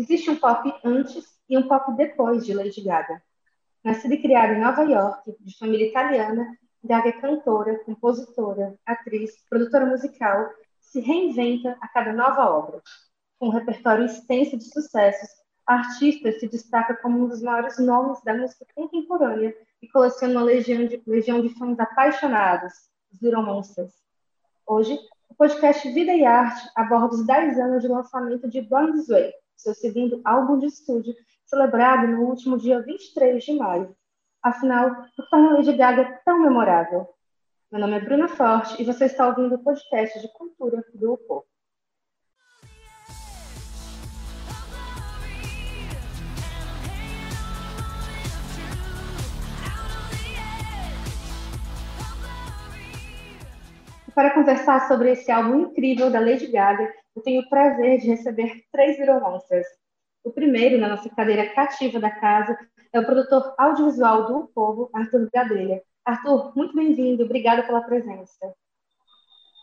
Existe um pop antes e um pop depois de Lady Gaga. Nascida e criada em Nova York, de família italiana, Gaga é cantora, compositora, atriz, produtora musical, se reinventa a cada nova obra. Com um repertório extenso de sucessos, a artista se destaca como um dos maiores nomes da música contemporânea e coleciona uma legião de, legião de fãs apaixonados, os Little Monsters. Hoje, o podcast Vida e Arte aborda os 10 anos de lançamento de Born This Way, seu segundo álbum de estúdio, celebrado no último dia 23 de maio. Afinal, o torna Lady Gaga tão memorável? Meu nome é Bruna Forte e você está ouvindo o podcast de cultura do UPO. para conversar sobre esse álbum incrível da Lady Gaga, eu tenho o prazer de receber três Little Monsters. O primeiro, na nossa cadeira cativa da casa, é o produtor audiovisual do Povo, Arthur Gadelha. Arthur, muito bem-vindo, obrigada pela presença.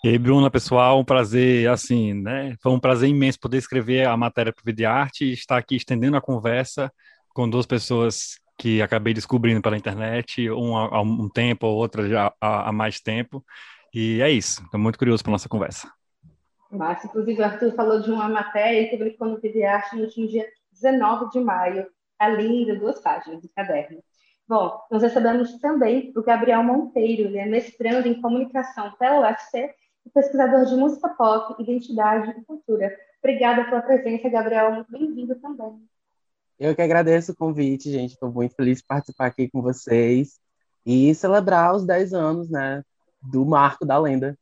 E aí, Bruna, pessoal, um prazer, assim, né? Foi um prazer imenso poder escrever a matéria para o Vídeo Arte e estar aqui estendendo a conversa com duas pessoas que acabei descobrindo pela internet, um há um tempo, outra já há mais tempo. E é isso. Estou muito curioso para nossa conversa. Mas, inclusive, o Arthur falou de uma matéria que publicou no TV Arte no último dia 19 de maio. Tá linda, duas páginas de caderno. Bom, nós recebemos também o Gabriel Monteiro, ele é mestrando em comunicação pela UFC e pesquisador de música pop, identidade e cultura. Obrigada pela presença, Gabriel. Bem-vindo também. Eu que agradeço o convite, gente. Estou muito feliz de participar aqui com vocês e celebrar os 10 anos, né, do marco da lenda.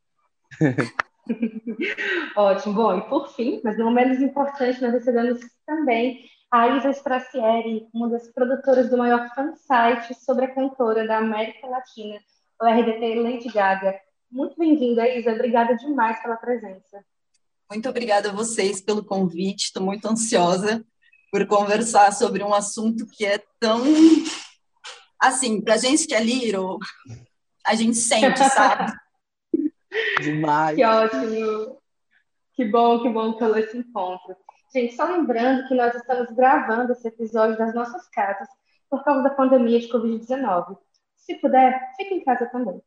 Ótimo. Bom, e por fim, mas não menos importante, nós recebemos também a Isa Stracieri, uma das produtoras do maior fansite sobre a cantora da América Latina, o RDT Lady Gaga. Muito bem-vinda, Isa. Obrigada demais pela presença. Muito obrigada a vocês pelo convite. Estou muito ansiosa por conversar sobre um assunto que é tão assim, para gente que é Liro, a gente sente, sabe? Demais. Que ótimo. Que bom, que bom pelo esse encontro. Gente, só lembrando que nós estamos gravando esse episódio das nossas casas por causa da pandemia de Covid-19. Se puder, fique em casa também.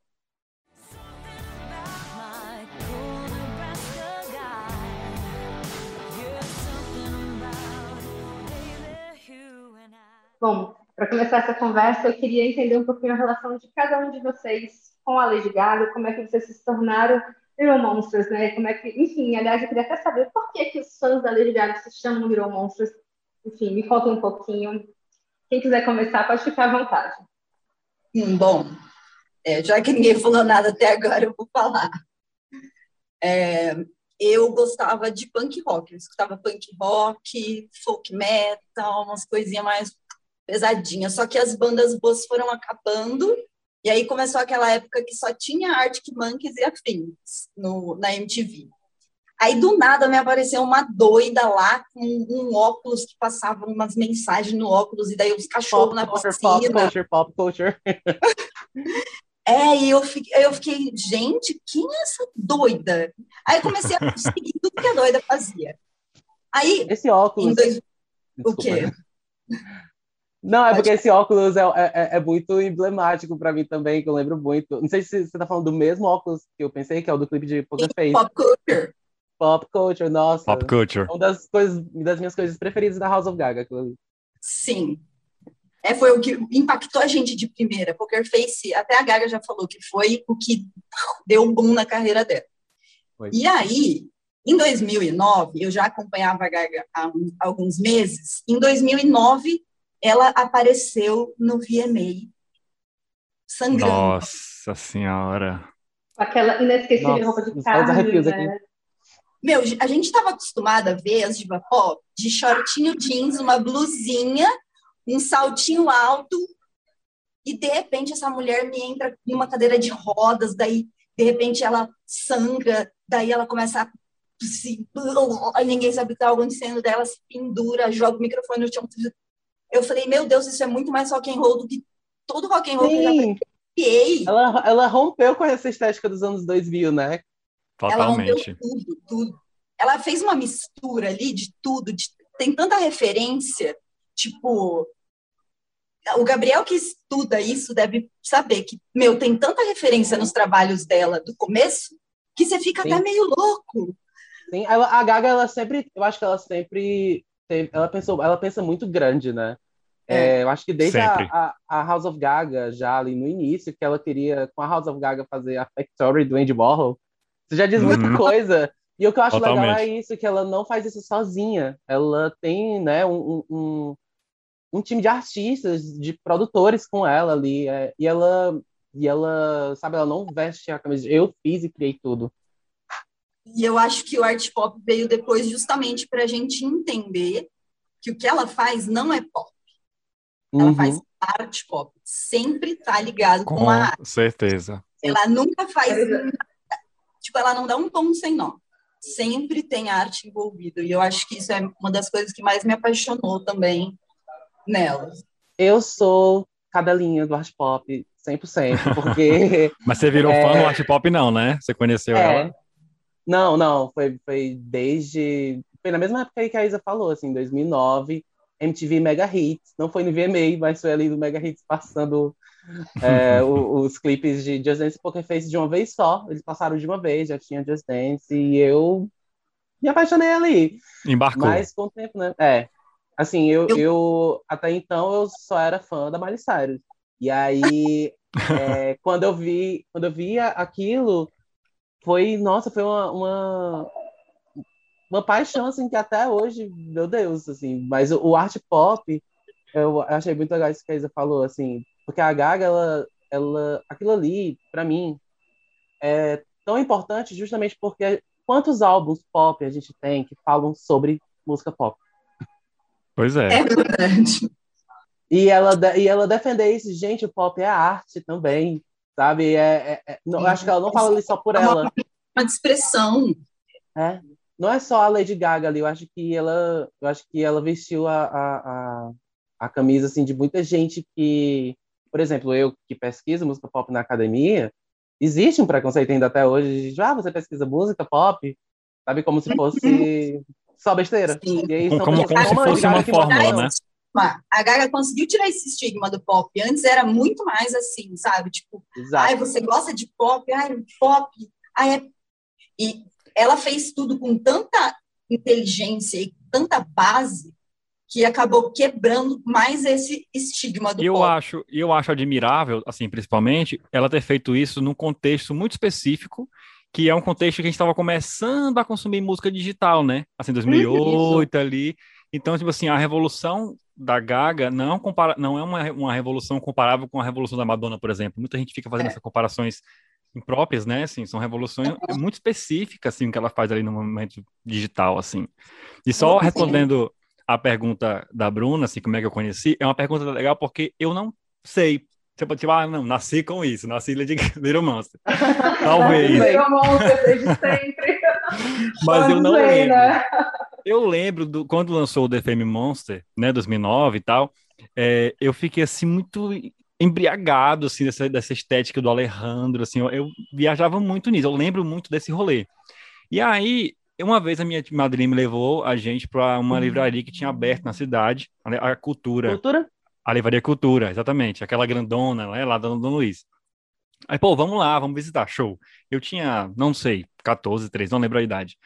Bom, para começar essa conversa, eu queria entender um pouquinho a relação de cada um de vocês com a Lady Gaga, como é que vocês se tornaram Little Monsters, né? Como é que, enfim, aliás, eu queria até saber por que, que os fãs da Lady Gaga se chamam Little Monsters. Enfim, me conta um pouquinho. Quem quiser começar, pode ficar à vontade. Hum, bom, é, já que ninguém falou nada até agora, eu vou falar. É, eu gostava de punk rock, eu escutava punk rock, folk metal, umas coisinhas mais pesadinha. Só que as bandas boas foram acabando, e aí começou aquela época que só tinha Arctic Monkeys e afins no, na MTV. Aí do nada me apareceu uma doida lá com um óculos que passava umas mensagens no óculos, e daí os cachorros pop na culture, piscina. Pop culture, pop culture. É, e eu fiquei, eu fiquei, gente, quem é essa doida? Aí comecei a seguir tudo que a doida fazia. Aí. Esse óculos. Dois... O quê? Não, é porque esse óculos é, é, é muito emblemático para mim também, que eu lembro muito. Não sei se você tá falando do mesmo óculos que eu pensei, que é o do clipe de Poker Face. Pop Culture. Pop Culture, nossa. Pop Culture. Uma das, coisas, das minhas coisas preferidas da House of Gaga. Sim. É, foi o que impactou a gente de primeira. Poker Face, até a Gaga já falou que foi o que deu um boom na carreira dela. Foi. E aí, em 2009, eu já acompanhava a Gaga há alguns meses. Em 2009, ela apareceu no VMA, sangrando. Nossa Senhora! Aquela inesquecível Nossa, roupa de carne, né? Meu, a gente estava acostumada a ver as diva pop de shortinho jeans, uma blusinha, um saltinho alto, e de repente essa mulher me entra numa cadeira de rodas, daí de repente ela sangra, daí ela começa a se... ninguém sabe o que está acontecendo, daí ela se pendura, joga o microfone no chão, eu falei, meu Deus, isso é muito mais rock and roll do que todo rock and roll Sim. que eu já ela, ela rompeu com essa estética dos anos 2000, né? Totalmente. Ela rompeu tudo, tudo. Ela fez uma mistura ali de tudo, de tem tanta referência, tipo, o Gabriel que estuda isso deve saber que, meu, tem tanta referência nos trabalhos dela do começo que você fica Sim. até meio louco. Sim, ela, a Gaga, ela sempre, eu acho que ela sempre, ela pensou, ela pensa muito grande, né? É, eu acho que desde a, a, House of Gaga, já ali no início, que ela queria, com a House of Gaga, fazer a Factory do Andy Warhol, você já diz muita uhum. coisa. E o que eu acho Totalmente. legal é isso, que ela não faz isso sozinha. Ela tem, né, um, um, um time de artistas, de produtores com ela ali. É, e ela, e ela, sabe, ela não veste a camisa. Eu fiz e criei tudo. E eu acho que o art pop veio depois justamente para a gente entender que o que ela faz não é pop ela uhum. faz arte pop. Sempre tá ligado com, com a arte. certeza. Ela nunca faz nada. Tipo, ela não dá um tom sem nó. Sempre tem arte envolvida. E eu acho que isso é uma das coisas que mais me apaixonou também nela. Eu sou cadelinha do art pop, 100%, porque... Mas você virou é... fã do art pop não, né? Você conheceu é... ela? Não, não. Foi, foi desde... Foi na mesma época que a Isa falou, assim, 2009 MTV Mega Hits. Não foi no VMA, mas foi ali no Mega Hits passando é, os, os, clipes de Just Dance Poker Face de uma vez só. Eles passaram de uma vez, já tinha Just Dance, e eu me apaixonei ali. Embarcou. Mas com o tempo, né? É. Assim, eu, eu... eu até então eu só era fã da Miley Cyrus. E aí, é, quando eu vi, quando eu via aquilo, foi, nossa, foi uma, uma, uma paixão, assim, que até hoje, meu Deus, assim, mas o, o art pop, eu achei muito legal isso que a Isa falou, assim, porque a Gaga, ela, ela aquilo ali, para mim, é tão importante justamente porque quantos álbuns pop a gente tem que falam sobre música pop? Pois é. É verdade. E ela, e ela defender isso, gente, o pop é arte também, sabe? É, é, é não, eu acho que ela não fala ali só por é ela. Uma, uma expressão. É, não é só a Lady Gaga ali, eu acho que ela, eu acho que ela vestiu a, a, a, a camisa assim de muita gente que, por exemplo, eu que pesquiso música pop na academia, existe um preconceito ainda até hoje de, ah, você pesquisa música pop, sabe como se fosse só besteira. E aí, como, como, como se fosse uma fórmula, né? A Gaga conseguiu tirar esse estigma do pop. Antes era muito mais assim, sabe? Tipo, Exato. ai, você gosta de pop? Ai, pop. Ai, é... E ela fez tudo com tanta inteligência e tanta base que acabou quebrando mais esse estigma do eu pop. acho eu acho admirável assim principalmente ela ter feito isso num contexto muito específico que é um contexto que a gente estava começando a consumir música digital né assim 2008 isso. ali então tipo assim a revolução da Gaga não compara não é uma, uma revolução comparável com a revolução da Madonna por exemplo muita gente fica fazendo é. essas comparações impróprias, né? Assim, são revoluções muito específicas, assim, que ela faz ali no momento digital, assim. E só respondendo a pergunta da Bruna, assim, como é que eu conheci, é uma pergunta legal porque eu não sei. Você pode tipo, ah, não, nasci com isso, nasci de Little Monster. Talvez. Little Monster desde sempre. Mas eu não lembro. Eu lembro do, quando lançou o The Fame Monster, né, 2009 e tal, é, eu fiquei assim muito embriagado, assim, dessa, dessa estética do Alejandro, assim, eu, eu, viajava muito nisso, eu lembro muito desse rolê. E aí, uma vez a minha madrinha me levou a gente para uma uhum. livraria que tinha aberto na cidade, a, a Cultura. Cultura? A Livraria Cultura, exatamente, aquela grandona, né, lá da Dona Luiz. Aí, pô, vamos lá, vamos visitar, show. Eu tinha, não sei, 14, 13, não lembro a idade.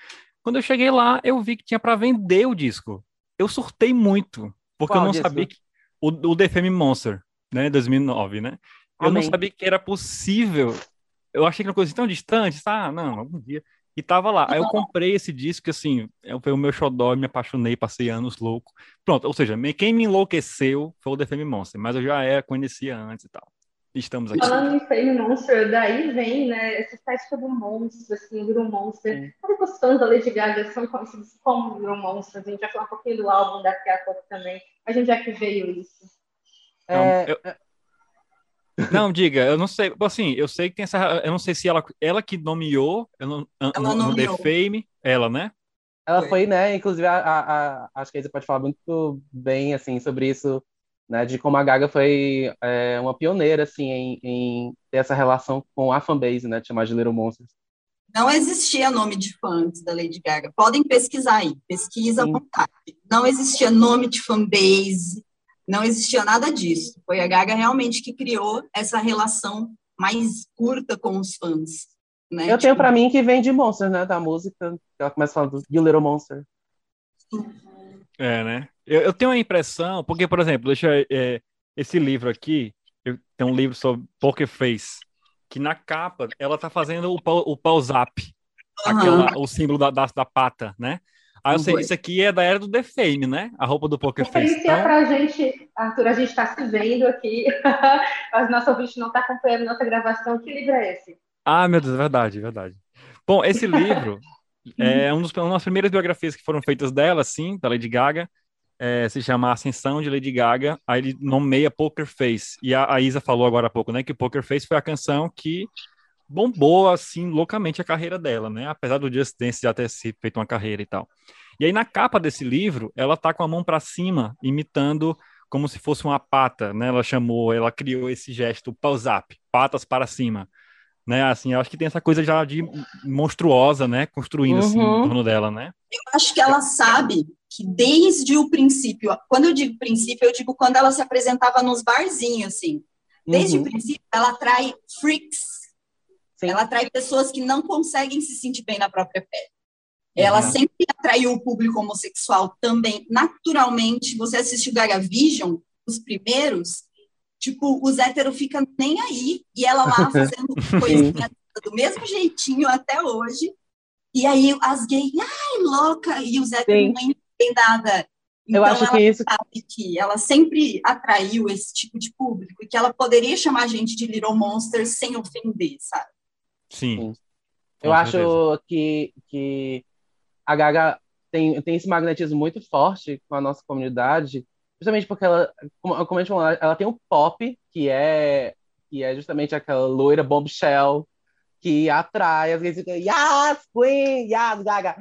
Quando eu cheguei lá, eu vi que tinha para vender o disco. Eu surtei muito, porque Qual eu não disco? sabia que... O, o The Fame Monster né? 2009, né? Eu Amém. não sabia que era possível. Eu achei que era uma coisa tão distante, tá? Ah, não, algum dia. E tava lá. Aí eu comprei esse disco, assim, foi o meu xodó, me apaixonei, passei anos louco. Pronto, ou seja, quem me enlouqueceu foi o The Fame Monster, mas eu já era, conhecia antes e tal. Estamos aqui. Falando em Fame Monster, daí vem, né, essa estética do monstro, assim, do Monster. Todos os fãs da Lady Gaga são conhecidos como Little Monster. A gente já falou um pouquinho do álbum daqui a pouco também. A gente já que veio isso. É... Eu... Não, diga, eu não sei. Assim, eu sei que tem essa. Eu não sei se ela, ela que nomeou não, ela no, no The Fame, ela, né? Ela foi, foi né? Inclusive, a, a, a, acho que a Isa pode falar muito bem, assim, sobre isso, né? De como a Gaga foi é, uma pioneira, assim, em, em, ter essa relação com a fanbase, né? De chamar de Little Monsters. Não existia nome de fã antes da Lady Gaga. Podem pesquisar aí, pesquisa à vontade. Não existia nome de fanbase, não existia nada disso. Foi a Gaga realmente que criou essa relação mais curta com os fãs. Né? Eu tipo... tenho para mim que vem de Monster, né? Da música. Ela começa falando You Little Monster. É, né? Eu, eu tenho a impressão, porque, por exemplo, deixa é, esse livro aqui, eu, tem um livro sobre Poker Face que na capa ela tá fazendo o, o pause up, uhum. aquela, o símbolo da, da, da pata, né? Aí eu sei, isso aqui é da era do The Fame, né? A roupa do Poker Face. Então... É pra gente, Arthur, a gente está se vendo aqui, mas nosso ouvinte não está acompanhando nossa gravação. Que livro é esse? Ah, meu Deus, é verdade, é verdade. Bom, esse livro é um dos, uma das primeiras biografias que foram feitas dela, sim, da Lady Gaga é, se chama Ascensão de Lady Gaga, aí ele nomeia Poker Face. E a, a, Isa falou agora há pouco, né, que Poker Face foi a canção que bombou, assim, loucamente a carreira dela, né, apesar do Just Dance já ter feito uma carreira e tal. E aí na capa desse livro, ela tá com a mão para cima, imitando como se fosse uma pata, né, ela chamou, ela criou esse gesto pause up, patas para cima né? Assim, eu acho que tem essa coisa já de monstruosa, né? Construindo uhum. assim em uhum. torno dela, né? Eu acho que ela sabe que desde o princípio, quando eu digo princípio, eu digo quando ela se apresentava nos barzinhos, assim. Desde uhum. o princípio, ela atrai freaks. Sim. Ela atrai pessoas que não conseguem se sentir bem na própria pele. Ela uhum. sempre atraiu o público homossexual também. Naturalmente, você assistiu Gaga Vision, os primeiros, Tipo, os héteros ficam nem aí, e ela lá fazendo coisinha do mesmo jeitinho até hoje. E aí as gays, ai, louca, e os héteros Sim. não entendem nada. Então, eu acho ela que isso. sabe que ela sempre atraiu esse tipo de público e que ela poderia chamar a gente de Little Monster sem ofender, sabe? Sim. Eu acho que, que a Gaga tem, tem esse magnetismo muito forte com a nossa comunidade, justamente porque ela, como, como a gente falou, ela tem o pop, que é, que é justamente aquela loira bombshell que atrai, às vezes fica, yes, Queen, yes, Gaga.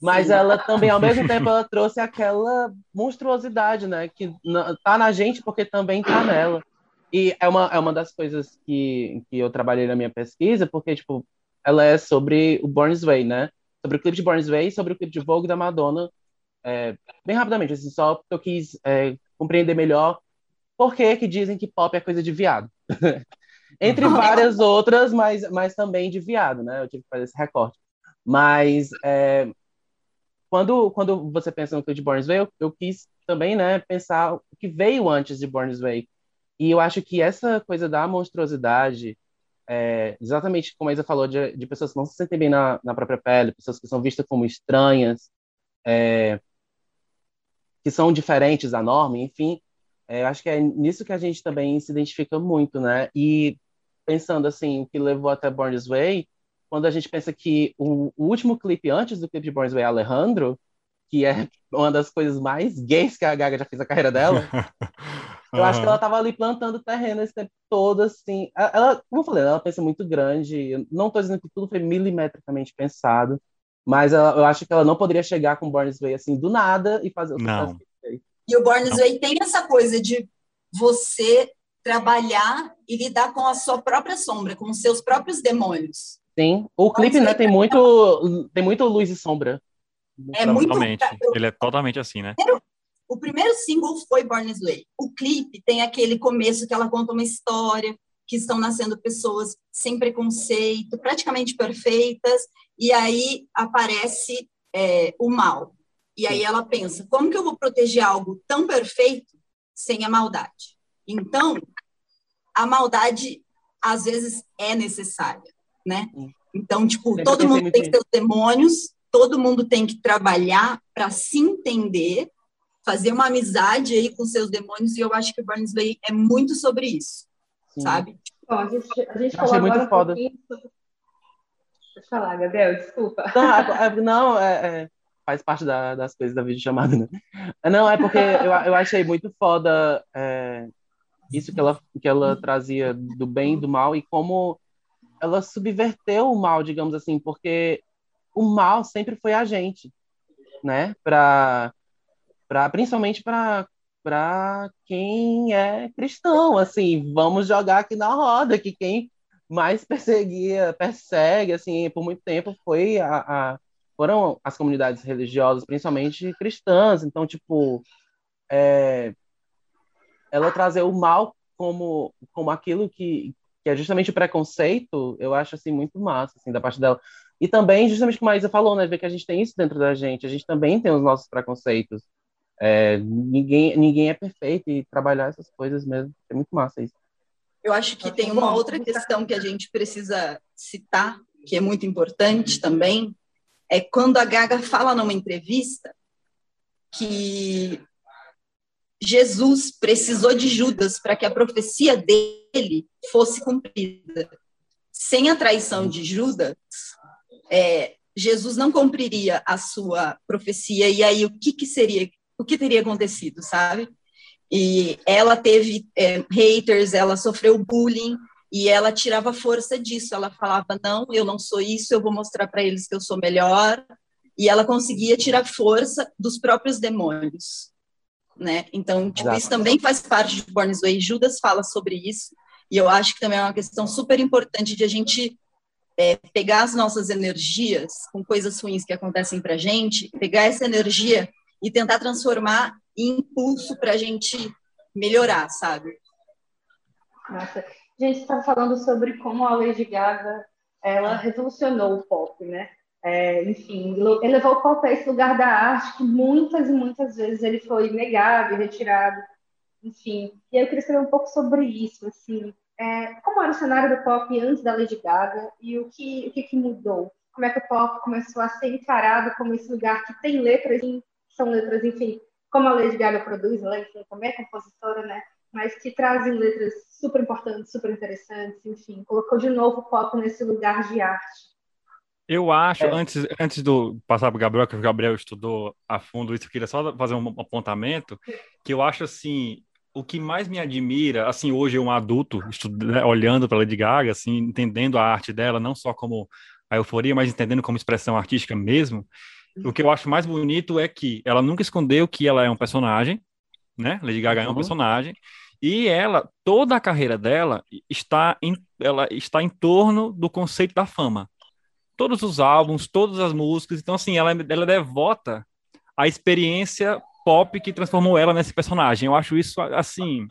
Mas Sim. ela também, ao mesmo tempo, ela trouxe aquela monstruosidade, né? Que tá na gente porque também tá nela. E é uma, é uma das coisas que, que eu trabalhei na minha pesquisa, porque, tipo, ela é sobre o Born Way, né? Sobre o clipe de Born Way, sobre o clipe de Vogue da Madonna. É, bem rapidamente, assim, só porque eu quis é, compreender melhor por que, que dizem que pop é coisa de viado. Entre várias outras, mas, mas também de viado, né? Eu tive que fazer esse recorte. Mas é, quando, quando você pensa no que de Born's Way, eu, eu, quis também né, pensar o que veio antes de Born's Way. E eu acho que essa coisa da monstruosidade, é, exatamente como a Isa falou, de, de, pessoas que não se sentem bem na, na própria pele, pessoas que são vistas como estranhas, é, que são diferentes da norma, enfim, é, acho que é nisso que a gente também se identifica muito, né? E pensando assim, o que levou até Born This Way, quando a gente pensa que o, o último clipe antes do clipe de Born This Way Alejandro, que é uma das coisas mais gays que a Gaga já fez a carreira dela, eu acho que ela estava ali plantando terreno esse tempo todo, assim. Ela, como eu falei, ela pensa muito grande. Eu não estou dizendo que tudo foi milimetricamente pensado, mas ela, eu acho que ela não poderia chegar com Born This Way assim do nada e fazer o não. E o Born This Way tem essa coisa de você trabalhar e lidar com a sua própria sombra, com os seus próprios demônios. Sim, o clipe né, tem muito tem muito luz e sombra. É muito totalmente. Ele é totalmente assim, né? O primeiro single foi Born This Way. O clipe tem aquele começo que ela conta uma história, que estão nascendo pessoas sem preconceito, praticamente perfeitas, e aí aparece é, o mal. E aí ela pensa: como que eu vou proteger algo tão perfeito sem a maldade? Então, a maldade às vezes é necessária, né? Então, tipo, todo mundo tem seus demônios, todo mundo tem que trabalhar para se entender, fazer uma amizade aí com seus demônios, e eu acho que o Barnsley é muito sobre isso, Sim. sabe? Bom, a gente, a gente Achei muito foda. Um Pode falar, Gabriel, desculpa. Não, é, é, não é, é, faz parte da, das coisas da videochamada, né? Não, é porque eu, eu achei muito foda é, isso que ela, que ela trazia do bem e do mal e como ela subverteu o mal, digamos assim, porque o mal sempre foi a gente, né? Pra, pra, principalmente para para quem é cristão, assim, vamos jogar aqui na roda, que quem mais perseguia, persegue, assim, por muito tempo foi a, a foram as comunidades religiosas, principalmente cristãs. Então, tipo, é, ela trazer o mal como como aquilo que, que é justamente o preconceito, eu acho assim muito massa assim da parte dela. E também justamente como a Isa falou, né, ver que a gente tem isso dentro da gente, a gente também tem os nossos preconceitos. É, ninguém ninguém é perfeito e trabalhar essas coisas mesmo é muito massa isso. Eu acho que tem uma outra questão que a gente precisa citar, que é muito importante também, é quando a Gaga fala numa entrevista que Jesus precisou de Judas para que a profecia dele fosse cumprida. Sem a traição de Judas, é, Jesus não cumpriria a sua profecia. E aí o que, que seria, o que teria acontecido, sabe? E ela teve é, haters, ela sofreu bullying e ela tirava força disso. Ela falava: não, eu não sou isso, eu vou mostrar para eles que eu sou melhor. E ela conseguia tirar força dos próprios demônios, né? Então, tipo, isso também faz parte de Born This Way. Judas fala sobre isso e eu acho que também é uma questão super importante de a gente é, pegar as nossas energias com coisas ruins que acontecem para gente, pegar essa energia e tentar transformar em impulso para a gente melhorar, sabe? Nossa, a gente está falando sobre como a Lady Gaga ela revolucionou o pop, né? É, enfim, elevou o pop a esse lugar da arte que muitas e muitas vezes ele foi negado e retirado, enfim. E eu queria saber um pouco sobre isso, assim, é, como era o cenário do pop antes da Lady Gaga e o que, o que, que mudou? Como é que o pop começou a ser encarado como esse lugar que tem letras, são letras, enfim, como a Lady Gaga produz, ela enfim, também é compositora, né? Mas que trazem letras super importantes, super interessantes, enfim, colocou de novo o pop nesse lugar de arte. Eu acho, é. antes, antes do passar para o Gabriel, que o Gabriel estudou a fundo isso, eu queria só fazer um apontamento, que eu acho assim, o que mais me admira, assim, hoje um adulto, né, olhando para Lady Gaga, assim, entendendo a arte dela, não só como a euforia, mas entendendo como expressão artística mesmo, o que eu acho mais bonito é que ela nunca escondeu que ela é um personagem, né? Lady Gaga uhum. é um personagem, e ela, toda a carreira dela está em, ela está em torno do conceito da fama. Todos os álbuns, todas as músicas, então assim, ela, ela é devota à experiência pop que transformou ela nesse personagem. Eu acho isso, assim,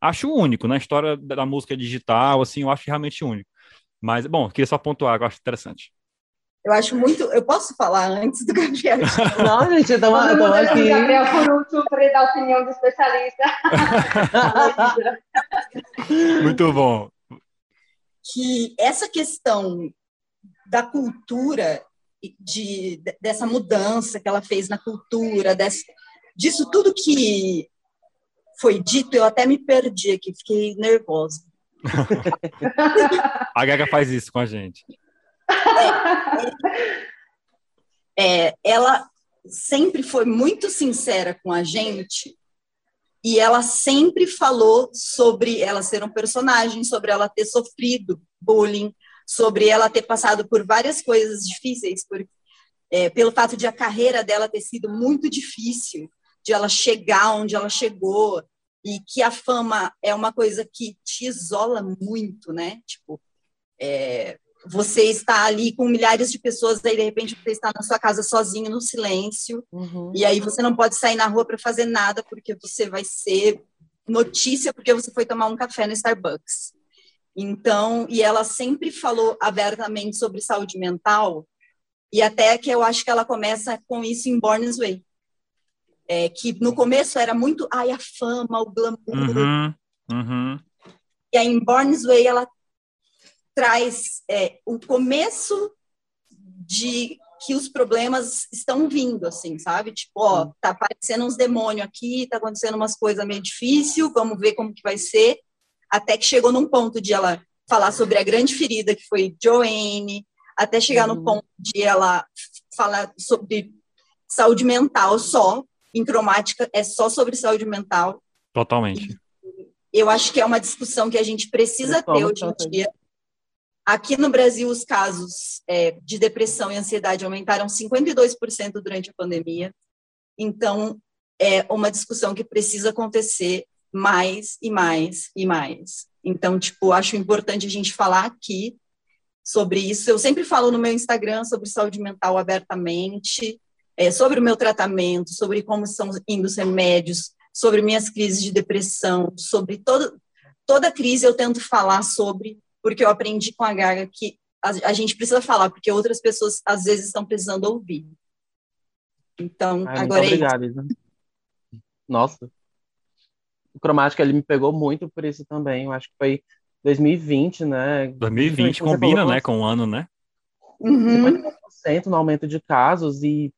acho único na história da música digital, assim, eu acho realmente único. Mas, bom, queria só pontuar, eu acho interessante. Eu acho muito. Eu posso falar antes do Gabriel? Não, gente, eu tô aqui. Gabriel por último para ele dar a opinião do especialista. muito bom. Que essa questão da cultura, de, dessa mudança que ela fez na cultura, desse, disso tudo que foi dito, eu até me perdi aqui, fiquei nervosa. a Gaga faz isso com a gente. É, é, ela sempre foi muito sincera com a gente e ela sempre falou sobre ela ser um personagem, sobre ela ter sofrido bullying, sobre ela ter passado por várias coisas difíceis, por, é, pelo fato de a carreira dela ter sido muito difícil de ela chegar onde ela chegou e que a fama é uma coisa que te isola muito, né? Tipo, é, você está ali com milhares de pessoas, aí de repente você está na sua casa sozinho, no silêncio, uhum. e aí você não pode sair na rua para fazer nada porque você vai ser notícia porque você foi tomar um café no Starbucks. Então, e ela sempre falou abertamente sobre saúde mental, e até que eu acho que ela começa com isso em Born's Way é, que no começo era muito, ai, a fama, o glamour. Uhum, uhum. E a em Born's Way ela traz é, o começo de que os problemas estão vindo, assim, sabe? Tipo, ó, tá aparecendo uns demônios aqui, tá acontecendo umas coisas meio difícil, vamos ver como que vai ser. Até que chegou num ponto de ela falar sobre a grande ferida que foi Joanne, até chegar uhum. no ponto de ela falar sobre saúde mental só, em cromática é só sobre saúde mental. Totalmente. Eu acho que é uma discussão que a gente precisa ter hoje em dia. Aqui no Brasil, os casos é, de depressão e ansiedade aumentaram 52% durante a pandemia. Então, é uma discussão que precisa acontecer mais e mais e mais. Então, tipo, acho importante a gente falar aqui sobre isso. Eu sempre falo no meu Instagram sobre saúde mental abertamente, é, sobre o meu tratamento, sobre como estão indo os remédios, sobre minhas crises de depressão, sobre todo, toda crise eu tento falar sobre, porque eu aprendi com a Gaga que a, a gente precisa falar, porque outras pessoas às vezes estão precisando ouvir. Então, Ai, agora obrigado, é isso. Nossa. O Cromática, ele me pegou muito por isso também. Eu acho que foi 2020, né? 2020 combina, né, com o ano, né? Uhum. 50% no aumento de casos e,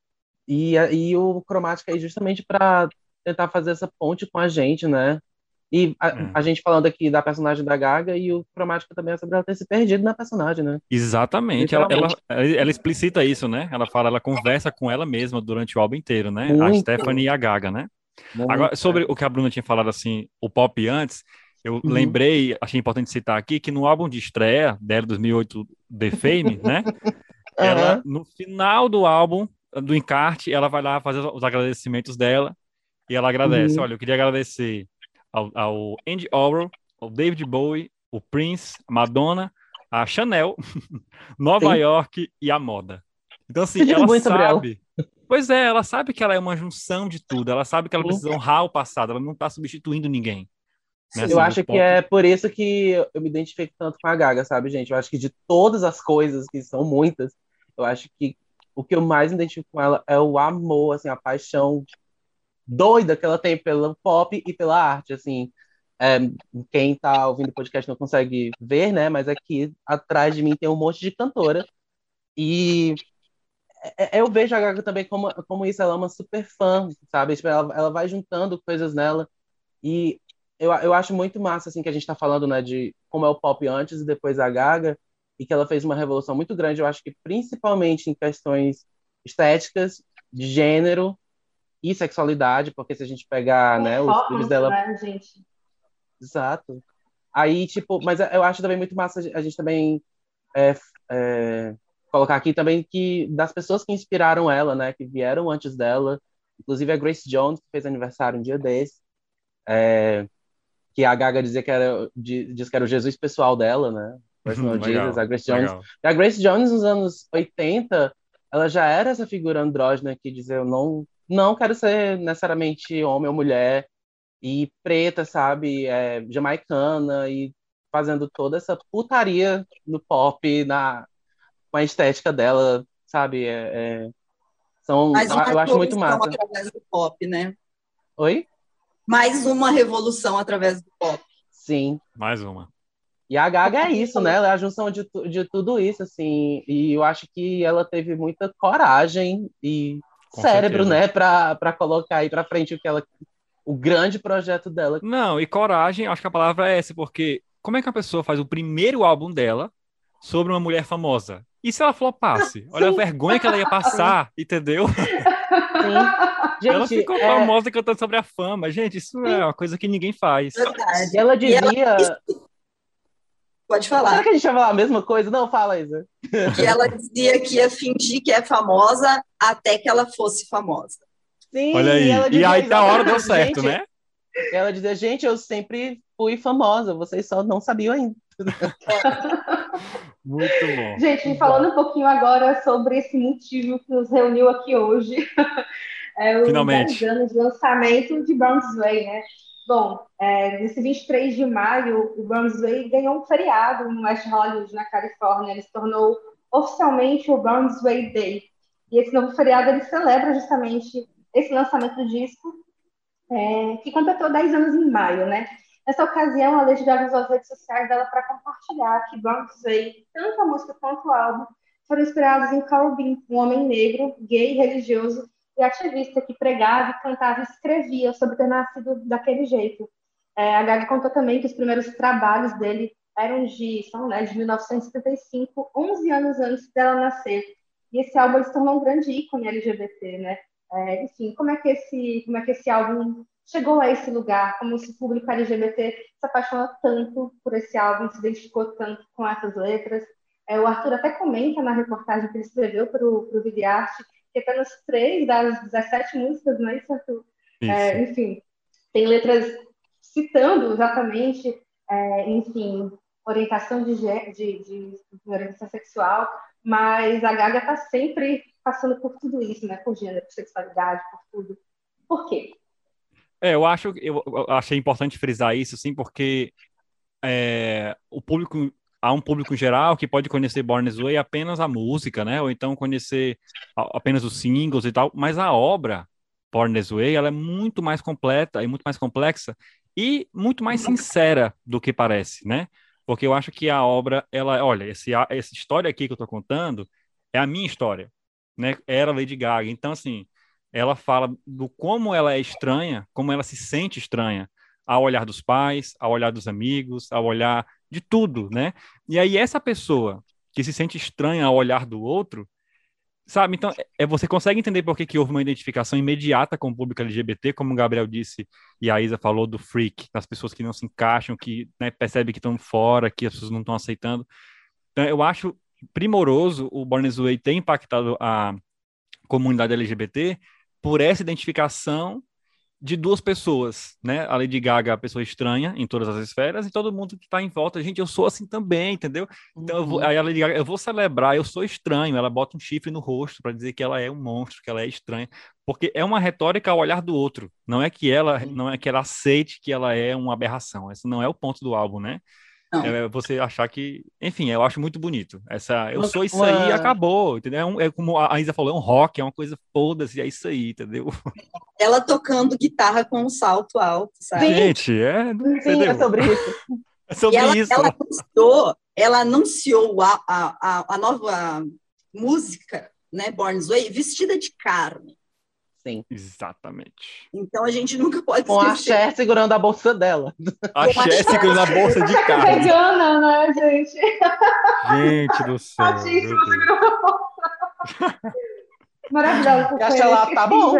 e, e o Cromática é justamente para tentar fazer essa ponte com a gente, né? E a, é. a, gente falando aqui da personagem da Gaga e o Cromática também é sobre ela ter se perdido na personagem, né? Exatamente. Ela, ela, ela, explicita isso, né? Ela fala, ela conversa com ela mesma durante o álbum inteiro, né? Muito. A Stephanie e a Gaga, né? Muito. Agora, sobre o que a Bruna tinha falado, assim, o pop antes, eu uhum. lembrei, achei importante citar aqui, que no álbum de estreia dela, 2008, The Fame, né? Ela, uhum. no final do álbum, do encarte, ela vai lá fazer os agradecimentos dela e ela agradece. Uhum. Olha, eu queria agradecer ao, ao Andy Orwell, ao David Bowie, o Prince, a Madonna, a Chanel, Nova Sim. York e a moda. Então, assim, ela sabe. Ela. Pois é, ela sabe que ela é uma junção de tudo. Ela sabe que ela precisa honrar o passado. Ela não está substituindo ninguém. Né? eu assim, acho que é por isso que eu me identifico tanto com a Gaga, sabe, gente? Eu acho que de todas as coisas, que são muitas, eu acho que o que eu mais identifico com ela é o amor, assim, a paixão doida que ela tem pelo pop e pela arte, assim. É, quem tá ouvindo o podcast não consegue ver, né? Mas aqui atrás de mim tem um monte de cantora. E é, é, eu vejo a Gaga também como, como isso, ela é uma super fã, sabe? Tipo, ela, ela vai juntando coisas nela. E eu, eu acho muito massa, assim, que a gente tá falando, né, de como é o pop antes e depois a Gaga, e que ela fez uma revolução muito grande, eu acho que principalmente em questões estéticas, de gênero, e sexualidade, porque se a gente pegar, né, os filmes dela. Né, gente? Exato. Aí, tipo, mas eu acho também muito massa a gente também é, é, colocar aqui também que das pessoas que inspiraram ela, né, que vieram antes dela, inclusive a Grace Jones, que fez aniversário um dia desse, é, que a Gaga dizia que era, diz que era o Jesus pessoal dela, né, Personal Jesus, a Grace Jones. A Grace Jones, nos anos 80, ela já era essa figura andrógena que dizia, eu não não quero ser necessariamente homem ou mulher e preta, sabe? É, jamaicana e fazendo toda essa putaria no pop, na, com a estética dela, sabe? É, é, são, Mais uma eu acho muito massa. através do pop, né? Oi? Mais uma revolução através do pop. Sim. Mais uma. E a Gaga é isso, né? Ela é a junção de, de tudo isso, assim. E eu acho que ela teve muita coragem e com cérebro, certeza. né, para colocar aí para frente o que ela o grande projeto dela. Não, e coragem, acho que a palavra é essa, porque como é que a pessoa faz o primeiro álbum dela sobre uma mulher famosa? E se ela flopasse? Olha a vergonha que ela ia passar, entendeu? Sim. Gente, ela ficou é... famosa cantando sobre a fama. Gente, isso é uma coisa que ninguém faz. Verdade. Ela dizia. Ela... Pode falar. Será que a gente ia falar a mesma coisa? Não, fala, Isa. Que ela dizia que ia fingir que é famosa até que ela fosse famosa. Sim, Olha aí. E, e aí tá a hora deu certo, gente, né? Ela dizia, gente, eu sempre fui famosa, vocês só não sabiam ainda. Muito bom. Gente, falando um pouquinho agora sobre esse motivo que nos reuniu aqui hoje. É o Finalmente. anos de lançamento de Browns Way, né? Bom, é, nesse 23 de maio, o Brunswick ganhou um feriado no West Hollywood, na Califórnia. Ele se tornou oficialmente o Brunswick Day. E esse novo feriado ele celebra justamente esse lançamento do disco, é, que completou 10 anos em maio, né? Nessa ocasião, a Lady Gaga usou as redes sociais dela para compartilhar que Brunswick, tanto a música quanto o álbum, foram inspirados em Carl Bean, um homem negro, gay, religioso e ativista que pregava, cantava e escrevia sobre ter nascido daquele jeito. É, a Gaga contou também que os primeiros trabalhos dele eram de, são, né, de 1975, 11 anos antes dela nascer. E esse álbum se tornou um grande ícone LGBT, né? É, enfim, como é que esse, como é que esse álbum chegou a esse lugar? Como esse público LGBT se apaixonou tanto por esse álbum, se identificou tanto com essas letras? É, o Arthur até comenta na reportagem que ele escreveu para o Videarte que apenas três das 17 músicas, não é isso. É, enfim, tem letras citando exatamente, é, enfim, orientação de, de, de, de, orientação sexual, mas a Gaga está sempre passando por tudo isso, né? Por gênero, por sexualidade, por tudo. Por quê? É, eu acho, eu achei importante frisar isso, sim, porque é, o público há um público geral que pode conhecer Born This Way apenas a música, né? Ou então conhecer apenas os singles e tal, mas a obra Born This Way, ela é muito mais completa e muito mais complexa e muito mais sincera do que parece, né? Porque eu acho que a obra, ela, olha, esse, essa história aqui que eu tô contando é a minha história, né? Era Lady Gaga. Então, assim, ela fala do como ela é estranha, como ela se sente estranha ao olhar dos pais, ao olhar dos amigos, ao olhar de tudo, né? E aí essa pessoa que se sente estranha ao olhar do outro, sabe? Então, é, você consegue entender por que, que houve uma identificação imediata com o público LGBT, como o Gabriel disse e a Isa falou do freak, das pessoas que não se encaixam, que né, percebem que estão fora, que as pessoas não estão aceitando. Então, eu acho primoroso o Born This Way ter impactado a comunidade LGBT por essa identificação de duas pessoas, né? A Lady Gaga, a pessoa estranha em todas as esferas, e todo mundo que está em volta, gente, eu sou assim também, entendeu? Então, eu vou, uhum. aí a Lady Gaga, eu vou celebrar, eu sou estranho, ela bota um chifre no rosto para dizer que ela é um monstro, que ela é estranha, porque é uma retórica ao olhar do outro, não é que ela, não é que ela aceite que ela é uma aberração, esse não é o ponto do álbum, né? É você achar que, enfim, eu acho muito bonito. Essa, eu sou isso uma... aí, acabou, entendeu? É, um, é, como a Isa falou, é um rock, é uma coisa foda-se, é isso aí, entendeu? Ela tocando guitarra com um salto alto, sabe? Gente, é, Sim, é sobre isso. É sobre ela, isso. Ela anunciou, ela anunciou a, a, a nova música, né, Born Way, vestida de carne. Sim. Exatamente. Então a gente nunca pode Com esquecer. a Cher segurando a bolsa dela. A Cher segurando a bolsa de carne. Vegana, né, gente? Gente do céu. A segurando a bolsa. Maravilhosa. E acha lá, tá bom. O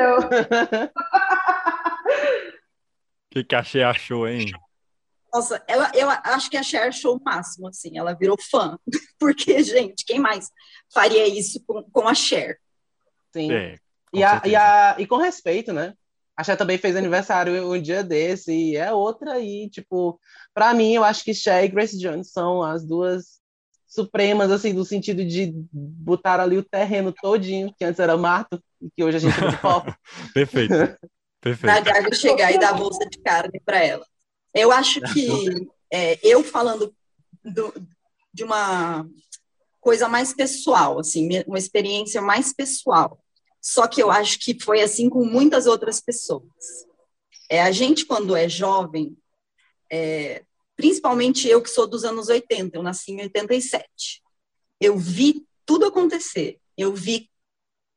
que, que a Cher achou, hein? Nossa, ela, eu acho que a Cher achou o máximo, assim, ela virou fã. Porque, gente, quem mais faria isso com, com a Cher? Sim. É, e, a, e, a, e com respeito, né? A Cher também fez aniversário um dia desse, e é outra aí, tipo, para mim, eu acho que Cher e Grace Jones são as duas supremas, assim, no sentido de botar ali o terreno todinho, que antes era mato, e que hoje a gente de pó. Perfeito. Perfeito. Na Gaga chegar e dar bolsa de carne para ela. Eu acho que é, eu falando do, de uma coisa mais pessoal, assim, uma experiência mais pessoal. Só que eu acho que foi assim com muitas outras pessoas. É, a gente, quando é jovem, é, principalmente eu que sou dos anos 80, eu nasci em 87, eu vi tudo acontecer. Eu vi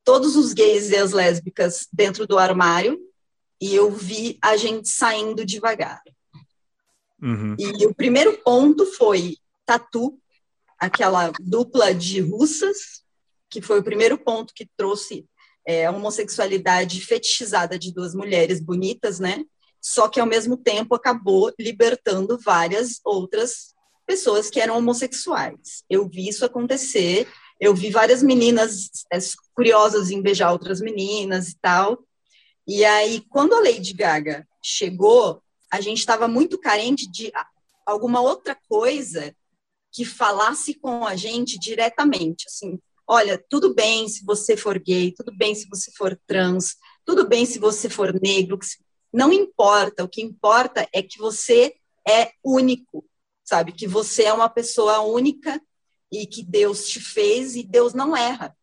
todos os gays e as lésbicas dentro do armário e eu vi a gente saindo devagar. Uhum. E o primeiro ponto foi Tatu, aquela dupla de russas, que foi o primeiro ponto que trouxe é, a homossexualidade fetichizada de duas mulheres bonitas, né? Só que ao mesmo tempo acabou libertando várias outras pessoas que eram homossexuais. Eu vi isso acontecer, eu vi várias meninas é, curiosas em beijar outras meninas e tal. E aí, quando a Lady Gaga chegou, a gente estava muito carente de alguma outra coisa que falasse com a gente diretamente, assim, olha, tudo bem se você for gay, tudo bem se você for trans, tudo bem se você for negro, não importa, o que importa é que você é único, sabe? Que você é uma pessoa única e que Deus te fez e Deus não erra.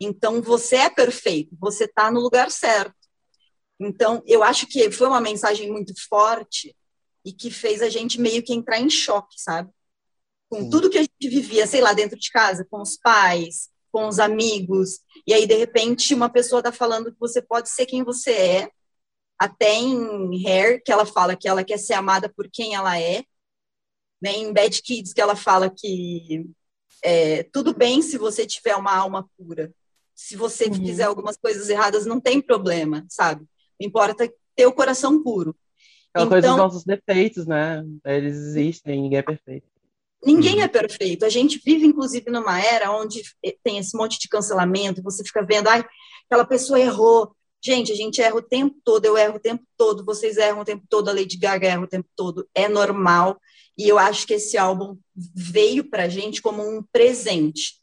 Então você é perfeito, você está no lugar certo. Então eu acho que foi uma mensagem muito forte e que fez a gente meio que entrar em choque, sabe? Com tudo que a gente vivia, sei lá, dentro de casa, com os pais, com os amigos, e aí, de repente, uma pessoa está falando que você pode ser quem você é, até em Hair, que ela fala que ela quer ser amada por quem ela é, né? em Bad Kids, que ela fala que é, tudo bem se você tiver uma alma pura, se você uhum. fizer algumas coisas erradas, não tem problema, sabe? Importa ter o coração puro. Aquela então, coisa dos nossos defeitos, né? Eles existem, ninguém é perfeito. Ninguém uhum. é perfeito. A gente vive, inclusive, numa era onde tem esse monte de cancelamento, você fica vendo, ai, aquela pessoa errou, Gente, a gente erra o tempo todo, eu erro o tempo todo, vocês erram o tempo todo, a Lady Gaga erra o tempo todo, é normal. E eu acho que esse álbum veio para a gente como um presente,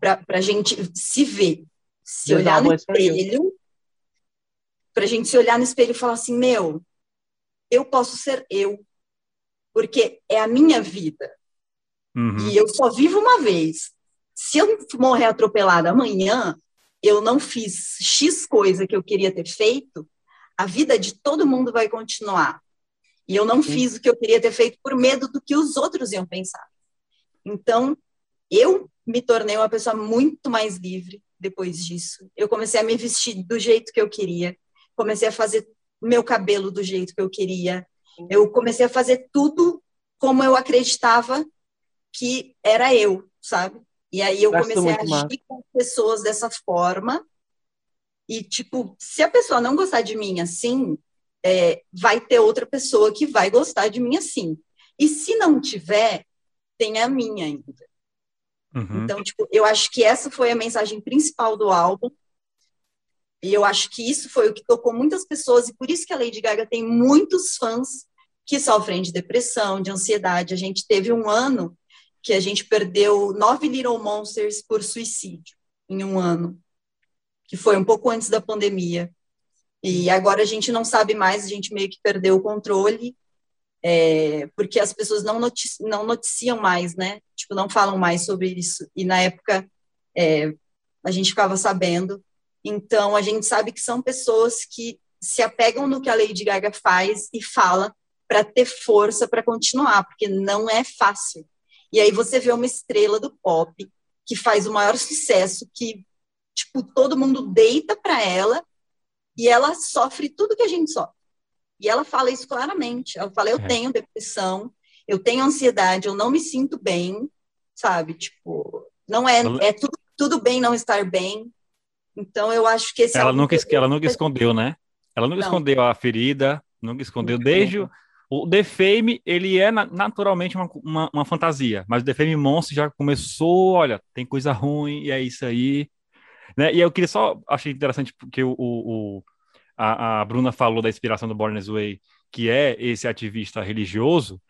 para a gente se ver, se Deus olhar no espelho, para a gente se olhar no espelho e falar assim: meu, eu posso ser eu, porque é a minha vida. Uhum. E eu só vivo uma vez. Se eu morrer atropelada amanhã, eu não fiz X coisa que eu queria ter feito, a vida de todo mundo vai continuar. E eu não fiz o que eu queria ter feito por medo do que os outros iam pensar. Então, eu me tornei uma pessoa muito mais livre depois disso. Eu comecei a me vestir do jeito que eu queria, comecei a fazer meu cabelo do jeito que eu queria. Eu comecei a fazer tudo como eu acreditava que era eu, sabe? E aí eu comecei a agir mal. com pessoas dessa forma. E, tipo, se a pessoa não gostar de mim assim, é, vai ter outra pessoa que vai gostar de mim assim. E se não tiver, tem a minha ainda. Uhum. Então, tipo, eu acho que essa foi a mensagem principal do álbum. E eu acho que isso foi o que tocou muitas pessoas, e por isso que a Lady Gaga tem muitos fãs que sofrem de depressão, de ansiedade. A gente teve um ano que a gente perdeu nove Little Monsters por suicídio em um ano, que foi um pouco antes da pandemia. E agora a gente não sabe mais, a gente meio que perdeu o controle, é, porque as pessoas não, notici não noticiam mais, né? Tipo, não falam mais sobre isso. E na época é, a gente ficava sabendo. Então, a gente sabe que são pessoas que se apegam no que a Lady Gaga faz e fala para ter força para continuar, porque não é fácil. E aí você vê uma estrela do pop que faz o maior sucesso, que tipo todo mundo deita para ela e ela sofre tudo que a gente sofre. E ela fala isso claramente. Ela fala: eu é. tenho depressão, eu tenho ansiedade, eu não me sinto bem, sabe? Tipo, não é, é tudo, tudo bem não estar bem, então eu acho que esse ela nunca ela nunca escondeu, né? Ela nunca não. escondeu a ferida, nunca escondeu desde o, o Defame, ele é naturalmente uma, uma, uma, fantasia, mas o Defame Monstro já começou, olha, tem coisa ruim e é isso aí, né? E eu queria só achei interessante porque o, o, o a, a, Bruna falou da inspiração do Born This Way, que é esse ativista religioso.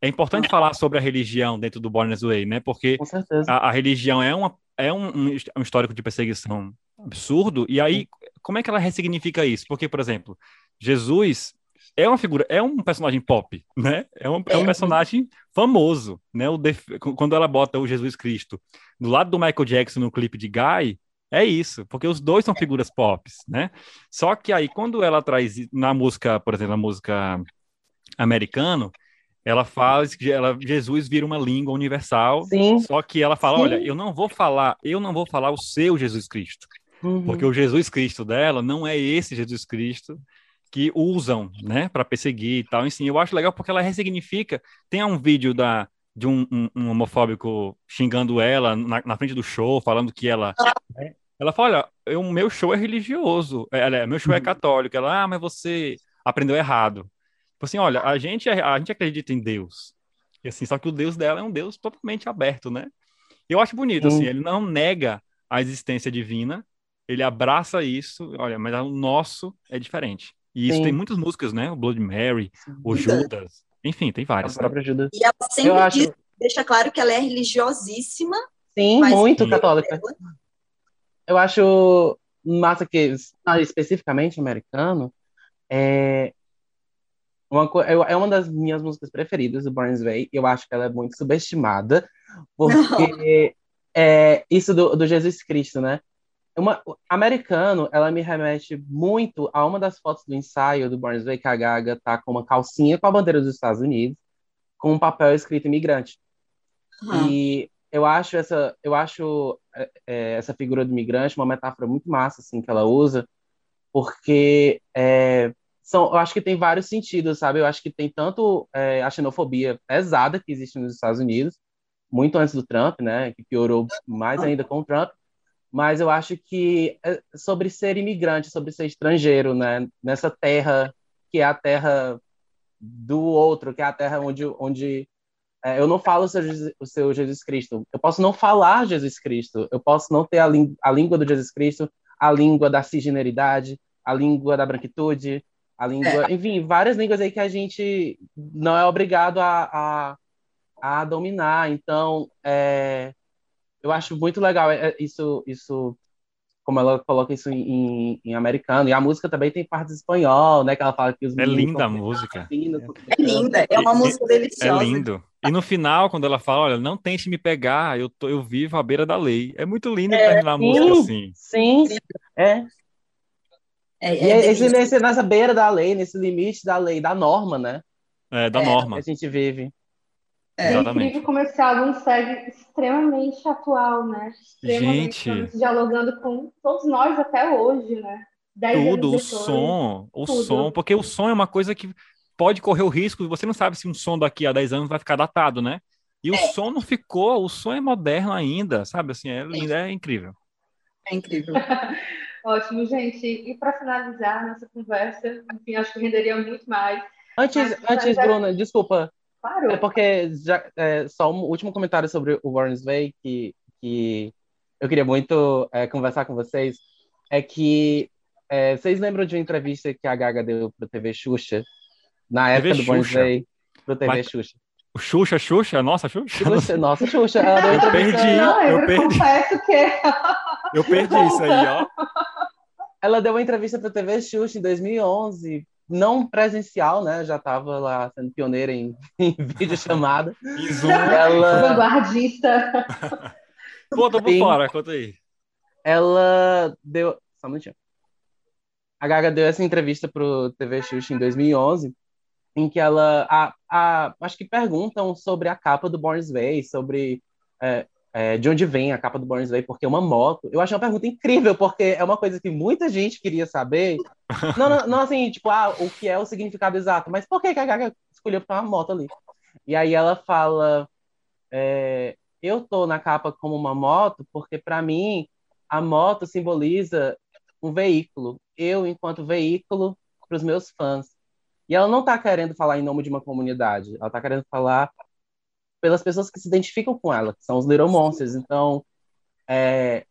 É importante falar sobre a religião dentro do Born This Way, né? Porque a, a religião é uma é um, um, histórico de perseguição absurdo, e aí, como é que ela ressignifica isso? Porque, por exemplo, Jesus é uma figura, é um personagem pop, né? É um, é um personagem famoso, né? O def... Quando ela bota o Jesus Cristo do lado do Michael Jackson no clipe de Guy, é isso, porque os dois são figuras pop, né? Só que aí, quando ela traz na música, por exemplo, na música americano, ela faz que ela, Jesus vira uma língua universal. Sim. Só que ela fala, Sim. olha, eu não vou falar, eu não vou falar o seu Jesus Cristo. Uhum. Porque o Jesus Cristo dela não é esse Jesus Cristo que usam, né, para perseguir e tal. Enfim, eu acho legal porque ela ressignifica. Tem um vídeo da de um, um, um homofóbico xingando ela na, na, frente do show, falando que ela né, ela fala, olha, o meu show é religioso, é, meu show é uhum. católico. Ela, ah, mas você aprendeu errado. Tipo assim, olha, a gente, é, a gente acredita em Deus. E assim, só que o Deus dela é um Deus totalmente aberto, né? Eu acho bonito, assim, ele não nega a existência divina, ele abraça isso, olha, mas o nosso é diferente. E isso Sim. tem muitas músicas, né? O Blood Mary, Sim. o Judas, enfim, tem várias. A própria Judas. E ela sempre acho... diz, deixa claro que ela é religiosíssima. Sim, muito católica. Eu acho massa que, especificamente americano, é, uma, é uma das minhas músicas preferidas do Burns Way. Eu acho que ela é muito subestimada, porque é, isso do, do Jesus Cristo, né? Uma, americano, ela me remete muito a uma das fotos do ensaio do Burns Way, que a Gaga tá com uma calcinha com a bandeira dos Estados Unidos, com um papel escrito imigrante. Uhum. E eu acho essa, eu acho é, é, essa figura do imigrante uma metáfora muito massa, assim, que ela usa, porque é, são, eu acho que tem vários sentidos, sabe? Eu acho que tem tanto é, a xenofobia pesada que existe nos Estados Unidos, muito antes do Trump, né? Que piorou mais ainda com o Trump. Mas eu acho que é sobre ser imigrante, sobre ser estrangeiro, né? Nessa terra que é a terra do outro, que é a terra onde, onde é, eu não falo o seu, o seu Jesus Cristo. Eu posso não falar Jesus Cristo. Eu posso não ter a, a língua do Jesus Cristo, a língua da cisgeneridade, a língua da branquitude, a língua, é. enfim, várias línguas aí que a gente não é obrigado a, a, a dominar. Então, é, eu acho muito legal é, isso, isso como ela coloca isso em, em, americano. E a música também tem partes em espanhol, né? Que ela fala que os É linda a música. É linda, é uma música deliciosa. É lindo. E no final, quando ela fala, olha, não tente me pegar, eu, tô, eu vivo à beira da lei. É muito lindo é, terminar a música assim. Sim, é. É, é, é esse, nesse, nessa beira da lei, nesse limite da lei, da norma, né? É, da norma. Que a gente vive. É, Exatamente. incrível como esse álbum segue extremamente atual, né? Extremamente Gente. dialogando com todos nós até hoje, né? Dez tudo, o som, o tudo. som, porque o som é uma coisa que pode correr o risco, você não sabe se um som daqui a 10 anos vai ficar datado, né? E o é. som não ficou, o som é moderno ainda, sabe? Assim, é lindo, é incrível. É incrível. Ótimo, gente. E para finalizar nossa conversa, enfim, acho que renderia muito mais. Antes, antes já... Bruna, desculpa, Claro. É porque já, é, só um último comentário sobre o Warren's Way que, que eu queria muito é, conversar com vocês é que é, vocês lembram de uma entrevista que a Gaga deu para TV Xuxa na época TV do Warren's Way para TV Mas... Xuxa? O Xuxa, Xuxa, nossa Xuxa. Xuxa nossa Xuxa. eu perdi, Não, eu, eu perdi. que eu perdi isso aí, ó. Ela deu uma entrevista para TV Xuxa em 2011 não presencial, né? Já estava lá sendo pioneira em, em videochamada. Em Zoom. Ela... Vanguardista. Conta por fora, conta aí. Ela deu... Só um minutinho. A Gaga deu essa entrevista pro TV Xuxa em 2011, em que ela... A, a, acho que perguntam sobre a capa do Born's Way, sobre... É, é, de onde vem a capa do Born's Way, porque é uma moto. Eu acho uma pergunta incrível, porque é uma coisa que muita gente queria saber. Não, não, não assim, tipo, ah, o que é o significado exato, mas por que, a Gaga escolheu botar uma moto ali? E aí ela fala, é, eu tô na capa como uma moto porque, para mim, a moto simboliza um veículo. Eu, enquanto veículo para os meus fãs. E ela não está querendo falar em nome de uma comunidade, ela está querendo falar pelas pessoas que se identificam com ela, que são os Little Monsters. Então, é,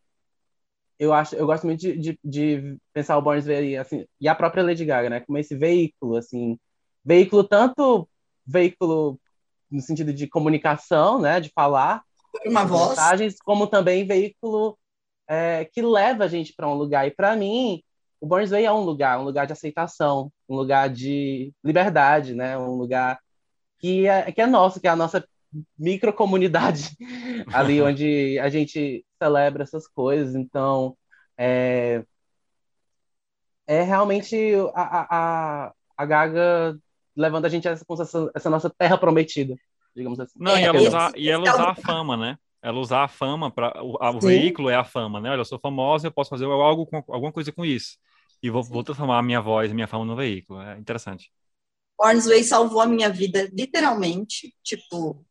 eu acho, eu gosto muito de, de, de pensar o Borns assim, e a própria Lady Gaga, né, como esse veículo, assim, veículo tanto veículo no sentido de comunicação, né, de falar uma voz, mensagens, como também veículo é, que leva a gente para um lugar. E para mim, o Borns Way é um lugar, um lugar de aceitação, um lugar de liberdade, né, um lugar que é, que é nosso, que é a nossa microcomunidade ali onde a gente celebra essas coisas. Então, é, é realmente a, a, a Gaga levando a gente a essa, essa nossa terra prometida, digamos assim. Não, e ela usar, e ela usar a fama, né? Ela usar a fama para o, o veículo é a fama, né? Olha, eu sou famosa, eu posso fazer algo com, alguma coisa com isso. E vou, vou transformar a minha voz, a minha fama no veículo. É interessante. Hornsway salvou a minha vida, literalmente. Tipo,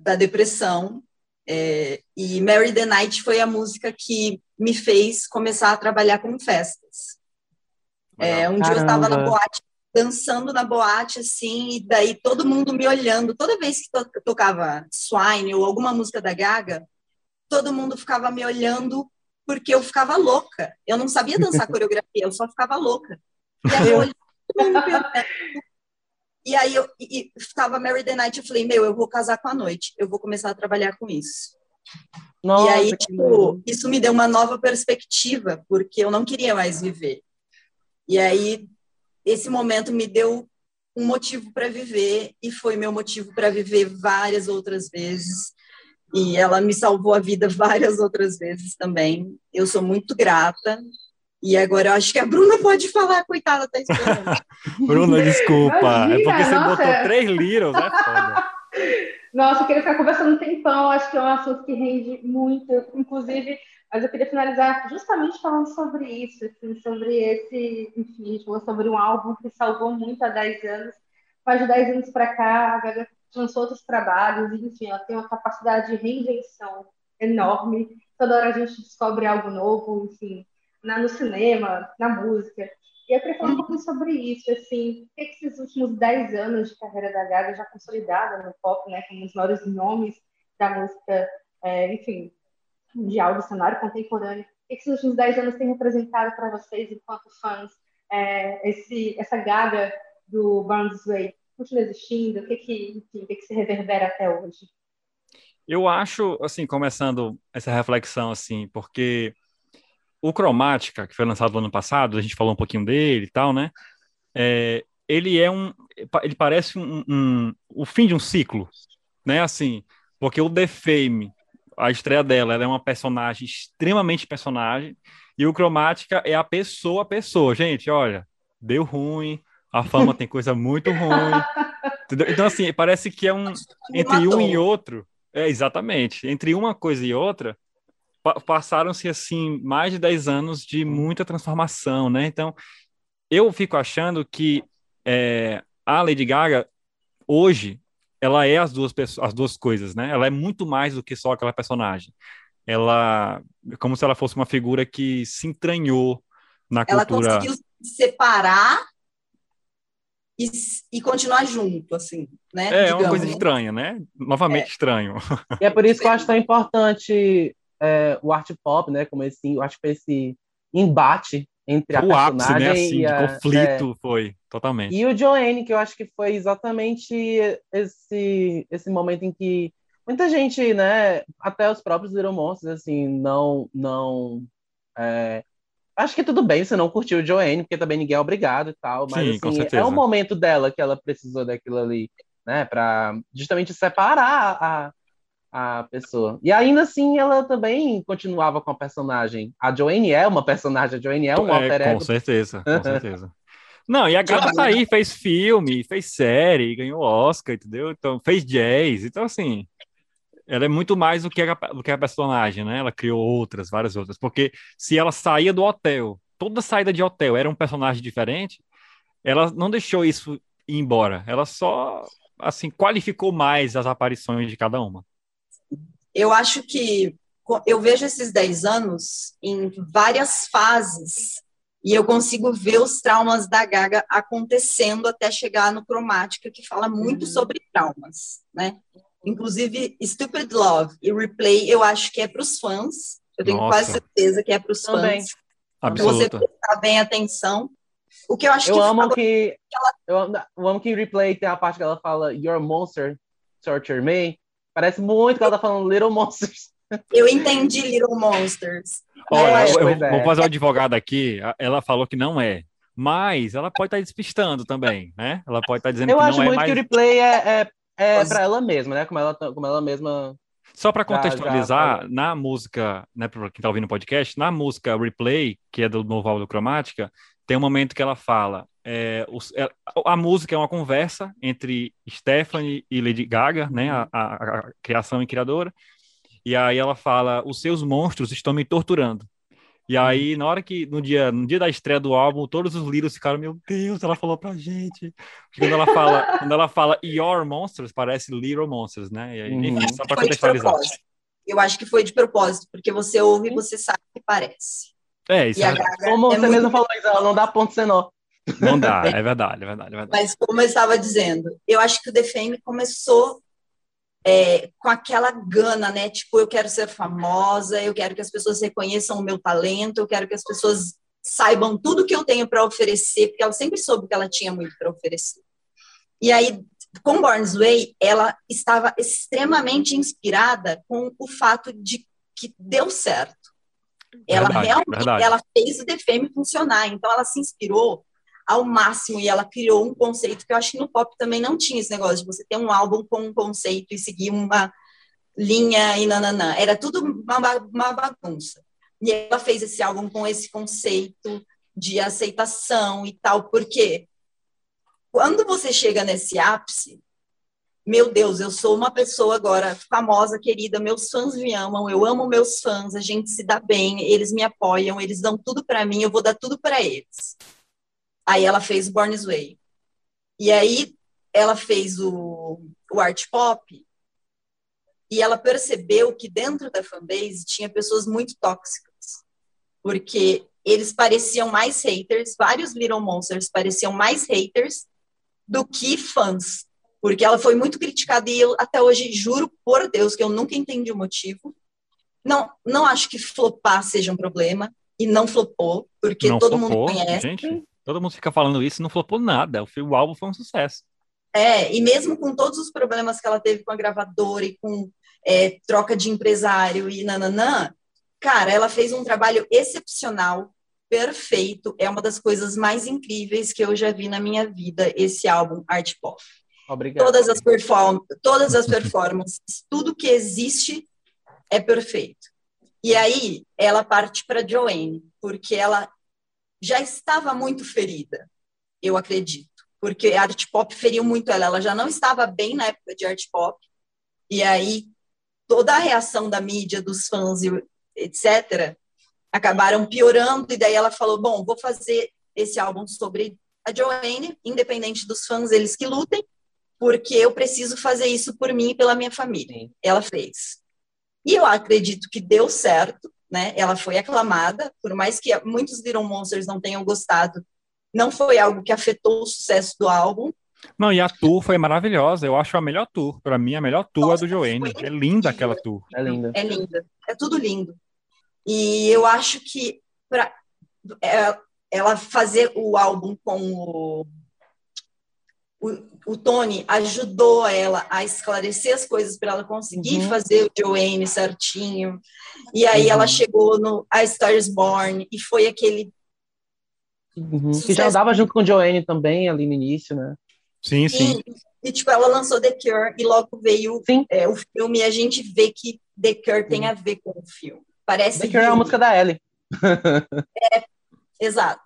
da depressão. É, e Mary the Night foi a música que me fez começar a trabalhar com festas. É, um Caramba. dia eu estava na boate, dançando na boate, assim, e daí todo mundo me olhando. Toda vez que to tocava Swine ou alguma música da Gaga, todo mundo ficava me olhando porque eu ficava louca. Eu não sabia dançar coreografia, eu só ficava louca. E aí eu olhando, todo mundo me olhando, e aí eu e, ficava Mary the Night, eu falei, meu, eu vou casar com a noite, eu vou começar a trabalhar com isso. Nossa, e aí, tipo, isso me deu uma nova perspectiva, porque eu não queria mais viver. E aí, esse momento me deu um motivo para viver, e foi meu motivo para viver várias outras vezes. E ela me salvou a vida várias outras vezes também. Eu sou muito grata e agora eu acho que a Bruna pode falar, coitada, tá esperando. Bruna, desculpa. Imagina, é porque você nossa. botou três liras, é foda. Nossa, eu queria ficar conversando um tempão, acho que é um assunto que rende muito, inclusive, mas eu queria finalizar justamente falando sobre isso, assim, sobre esse, enfim, sobre um álbum que salvou muito há 10 anos, mais de 10 anos para cá, a Gaga lançou outros trabalhos, enfim, ela tem uma capacidade de reinvenção enorme, toda hora a gente descobre algo novo, enfim, na, no cinema, na música. E eu queria falar um pouquinho sobre isso, assim, o que, esses últimos 10 anos de carreira da Gaga já consolidada no pop, né, como os maiores nomes da música, é, enfim, mundial, do cenário contemporâneo, o que esses últimos 10 anos têm representado para vocês, enquanto fãs, é, esse, essa gaga do Burns Way? Continua existindo? O que que, enfim, o que que se reverbera até hoje? Eu acho, assim, começando essa reflexão, assim, porque o Cromática, que foi lançado no ano passado, a gente falou um pouquinho dele e tal, né? É, ele é um, ele parece um, um, o fim de um ciclo, né? Assim, porque o The Fame, a estreia dela, ela é uma personagem extremamente personagem, e o Cromática é a pessoa a pessoa. Gente, olha, deu ruim, a fama tem coisa muito ruim. Entendeu? Então, assim, parece que é um. Entre um e outro. É, exatamente. Entre uma coisa e outra, passaram-se assim mais de 10 anos de muita transformação, né? Então, eu fico achando que é, a Lady Gaga hoje ela é as duas as duas coisas, né? Ela é muito mais do que só aquela personagem. Ela como se ela fosse uma figura que se entranhou na ela cultura. Ela conseguiu separar e, e, continuar junto, assim, né? É, é uma coisa estranha, né? Novamente é. estranho. E é por isso que eu acho tão importante é, o art pop, né? Como esse, eu acho que esse embate entre a o ápice, né? Assim, de a, conflito é, foi totalmente. E o Joanne, que eu acho que foi exatamente esse esse momento em que muita gente, né? Até os próprios Little Monsters, assim, não não é, acho que tudo bem você não curtiu o Joanne, porque também ninguém é obrigado e tal, mas Sim, assim, é o momento dela que ela precisou daquilo ali, né, para justamente separar a, a pessoa. E ainda assim, ela também continuava com a personagem. A Joanne é uma personagem, a Joanne é um é, alter ego. Com certeza, com certeza. Não, e a gata tá aí, fez filme, fez série, ganhou Oscar, entendeu? Então, fez jazz. Então, assim, ela é muito mais do que, a, do que a personagem, né? Ela criou outras, várias outras. Porque se ela saía do hotel, toda saída de hotel era um personagem diferente, ela não deixou isso ir embora. Ela só, assim, qualificou mais as aparições de cada uma eu acho que eu vejo esses 10 anos em várias fases e eu consigo ver os traumas da Gaga acontecendo até chegar no Cromática, que fala muito uhum. sobre traumas, né? Inclusive, Stupid Love e Replay, eu acho que é para os fãs. Eu tenho Nossa. quase certeza que é para os fãs. Absoluta. Você prestar bem atenção. O que eu acho eu que amo que ela... eu, amo, eu amo que Replay tem a parte que ela fala Your monster torture me. Parece muito que ela tá falando Little Monsters. Eu entendi Little Monsters. Olha, eu, eu, eu vou fazer uma advogada aqui. Ela falou que não é. Mas ela pode estar tá despistando também, né? Ela pode estar tá dizendo eu que não é. Eu acho muito que o replay é, é, é para ela mesma, né? Como ela, como ela mesma... Só para contextualizar, já, já... na música, né, para quem está ouvindo o podcast, na música Replay, que é do novo álbum do Cromática, tem um momento que ela fala é, é, a música é uma conversa entre Stephanie e Lady Gaga, né, a, a, a, criação e criadora, e aí ela fala: os seus monstros estão me torturando. E aí, na hora que, no dia, no dia da estreia do álbum, todos os lírios ficaram, meu Deus, ela falou pra gente. Porque quando ela fala, quando ela fala Your Monsters, parece Little Monsters, né? E aí, uhum. enfim, só pra contextualizar. Eu acho que foi de propósito, porque você ouve e você sabe que parece. É, isso é. Como é você muito... mesmo falou, ela não dá ponto nó. Não dá, é verdade, é verdade, é verdade. Mas como eu estava dizendo, eu acho que o The Fame começou é, com aquela gana, né? Tipo, eu quero ser famosa, eu quero que as pessoas reconheçam o meu talento, eu quero que as pessoas saibam tudo que eu tenho para oferecer, porque ela sempre soube que ela tinha muito para oferecer. E aí, com Born's Way, ela estava extremamente inspirada com o fato de que deu certo. Ela verdade, realmente verdade. ela fez o The Fame funcionar, então ela se inspirou ao máximo e ela criou um conceito que eu acho que no pop também não tinha esse negócio de você ter um álbum com um conceito e seguir uma linha e nananã. Era tudo uma, uma bagunça. E ela fez esse álbum com esse conceito de aceitação e tal, porque quando você chega nesse ápice, meu Deus, eu sou uma pessoa agora famosa, querida, meus fãs me amam, eu amo meus fãs, a gente se dá bem, eles me apoiam, eles dão tudo para mim, eu vou dar tudo para eles. Aí ela fez Born's Way. E aí ela fez o, o art pop e ela percebeu que dentro da fanbase tinha pessoas muito tóxicas, porque eles pareciam mais haters, vários Little Monsters pareciam mais haters do que fãs, porque ela foi muito criticada e eu até hoje juro por Deus que eu nunca entendi o motivo. não, não acho que flopar seja um problema, e não flopou, porque não todo flopou, mundo conhece. Gente, todo mundo fica falando isso, não flopou nada. O, filme, o álbum foi um sucesso. É, e mesmo com todos os problemas que ela teve com a gravadora e com é, troca de empresário e nananã, cara, ela fez um trabalho excepcional, perfeito. É uma das coisas mais incríveis que eu já vi na minha vida, esse álbum Art Pop. Obrigado. Todas as, perform todas as performances, tudo que existe é perfeito. E aí ela parte para Joanne, porque ela já estava muito ferida, eu acredito. Porque a art pop feriu muito ela, ela já não estava bem na época de art pop. E aí toda a reação da mídia, dos fãs, etc., acabaram piorando. E daí ela falou: Bom, vou fazer esse álbum sobre a Joanne, independente dos fãs, eles que lutem, porque eu preciso fazer isso por mim e pela minha família. Ela fez. E eu acredito que deu certo, né? Ela foi aclamada, por mais que muitos Little Monsters não tenham gostado, não foi algo que afetou o sucesso do álbum. Não, e a tour foi maravilhosa. Eu acho a melhor tour. Para mim, a melhor tour Nossa, é do Joanne. É linda aquela tour. É linda. É linda. É tudo lindo. E eu acho que para é, ela fazer o álbum com o o, o Tony ajudou ela a esclarecer as coisas para ela conseguir uhum. fazer o Joanne certinho. E aí uhum. ela chegou no A Star is Born e foi aquele. Uhum. Que já andava junto com o Joanne também ali no início, né? Sim, sim. E, e tipo, ela lançou The Cure e logo veio é, o filme e a gente vê que The Cure tem a ver com o filme. Parece The Cure é a música da Ellie. é, exato.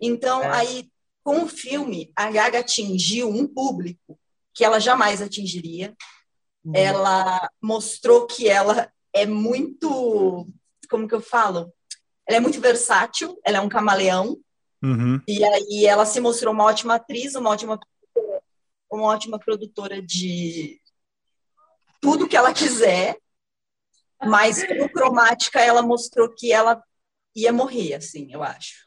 Então, é. aí com o filme, a Gaga atingiu um público que ela jamais atingiria. Uhum. Ela mostrou que ela é muito, como que eu falo? Ela é muito versátil, ela é um camaleão. Uhum. E aí ela se mostrou uma ótima atriz, uma ótima uma ótima produtora de tudo que ela quiser, mas com cromática ela mostrou que ela ia morrer, assim, eu acho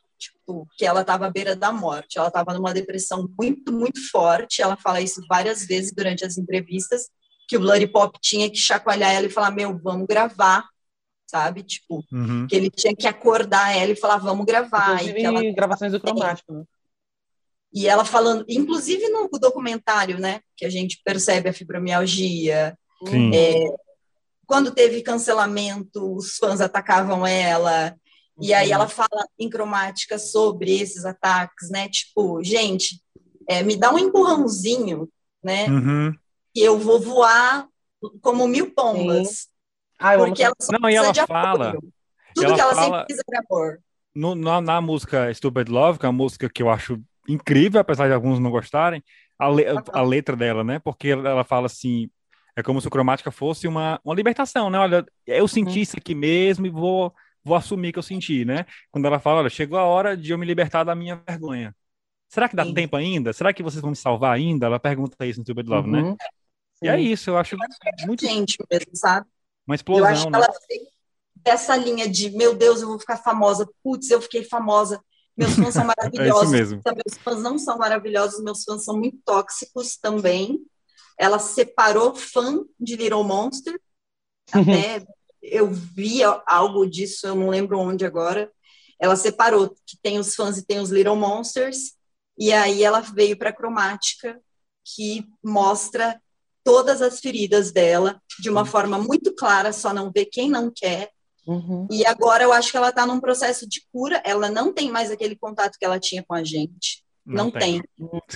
tipo, que ela estava à beira da morte, ela estava numa depressão muito, muito forte. Ela fala isso várias vezes durante as entrevistas, que o Bloody Pop tinha que chacoalhar ela e falar: Meu, vamos gravar, sabe? Tipo, uhum. que ele tinha que acordar ela e falar: Vamos gravar. Inclusive, e ela... gravações do cromático, né? E ela falando, inclusive no documentário, né, que a gente percebe a fibromialgia, é, quando teve cancelamento, os fãs atacavam ela, e aí ela fala em cromática sobre esses ataques, né? Tipo, gente, é, me dá um empurrãozinho, né? Uhum. E eu vou voar como mil pombas. Ah, porque ela só Não, e ela fala. Tudo ela que ela fala, sempre precisa de amor. No, na, na, música Stupid Love, que é uma música que eu acho incrível, apesar de alguns não gostarem, a, le, a letra dela, né? Porque ela fala assim, é como se o cromática fosse uma, uma libertação, né? Olha, eu senti uhum. isso aqui mesmo e vou vou assumir que eu senti, né? Quando ela fala, olha, chegou a hora de eu me libertar da minha vergonha. Será que dá Sim. tempo ainda? Será que vocês vão me salvar ainda? Ela pergunta isso no Tube Love, né? uhum. né? Sim. E é isso, eu acho muito... Gente mesmo, sabe? Uma explosão, Eu acho que né? ela fez essa linha de, meu Deus, eu vou ficar famosa. Putz, eu fiquei famosa. Meus fãs são maravilhosos. é isso mesmo. Meus fãs não são maravilhosos, meus fãs são muito tóxicos também. Ela separou fã de Little Monster, até eu vi algo disso, eu não lembro onde agora. Ela separou que tem os fãs e tem os Little Monsters, e aí ela veio para a cromática, que mostra todas as feridas dela de uma forma muito clara, só não vê quem não quer. Uhum. E agora eu acho que ela está num processo de cura, ela não tem mais aquele contato que ela tinha com a gente. Não, não tem.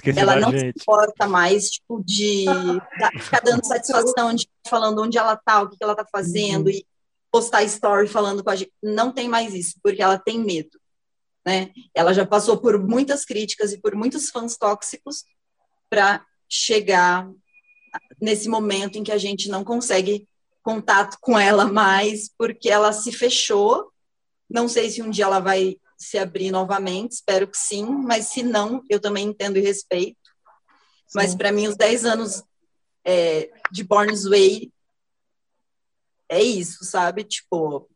tem. Ela não gente. se importa mais, tipo, de ficar dando satisfação, de falando onde ela tá, o que, ela tá fazendo, uhum. e postar story falando com a gente. Não tem mais isso, porque ela tem medo. Né? Ela já passou por muitas críticas e por muitos fãs tóxicos para chegar nesse momento em que a gente não consegue contato com ela mais, porque ela se fechou. Não sei se um dia ela vai se abrir novamente, espero que sim, mas se não, eu também entendo e respeito. Sim. Mas para mim, os 10 anos é, de Born's Way é isso, sabe? Tipo,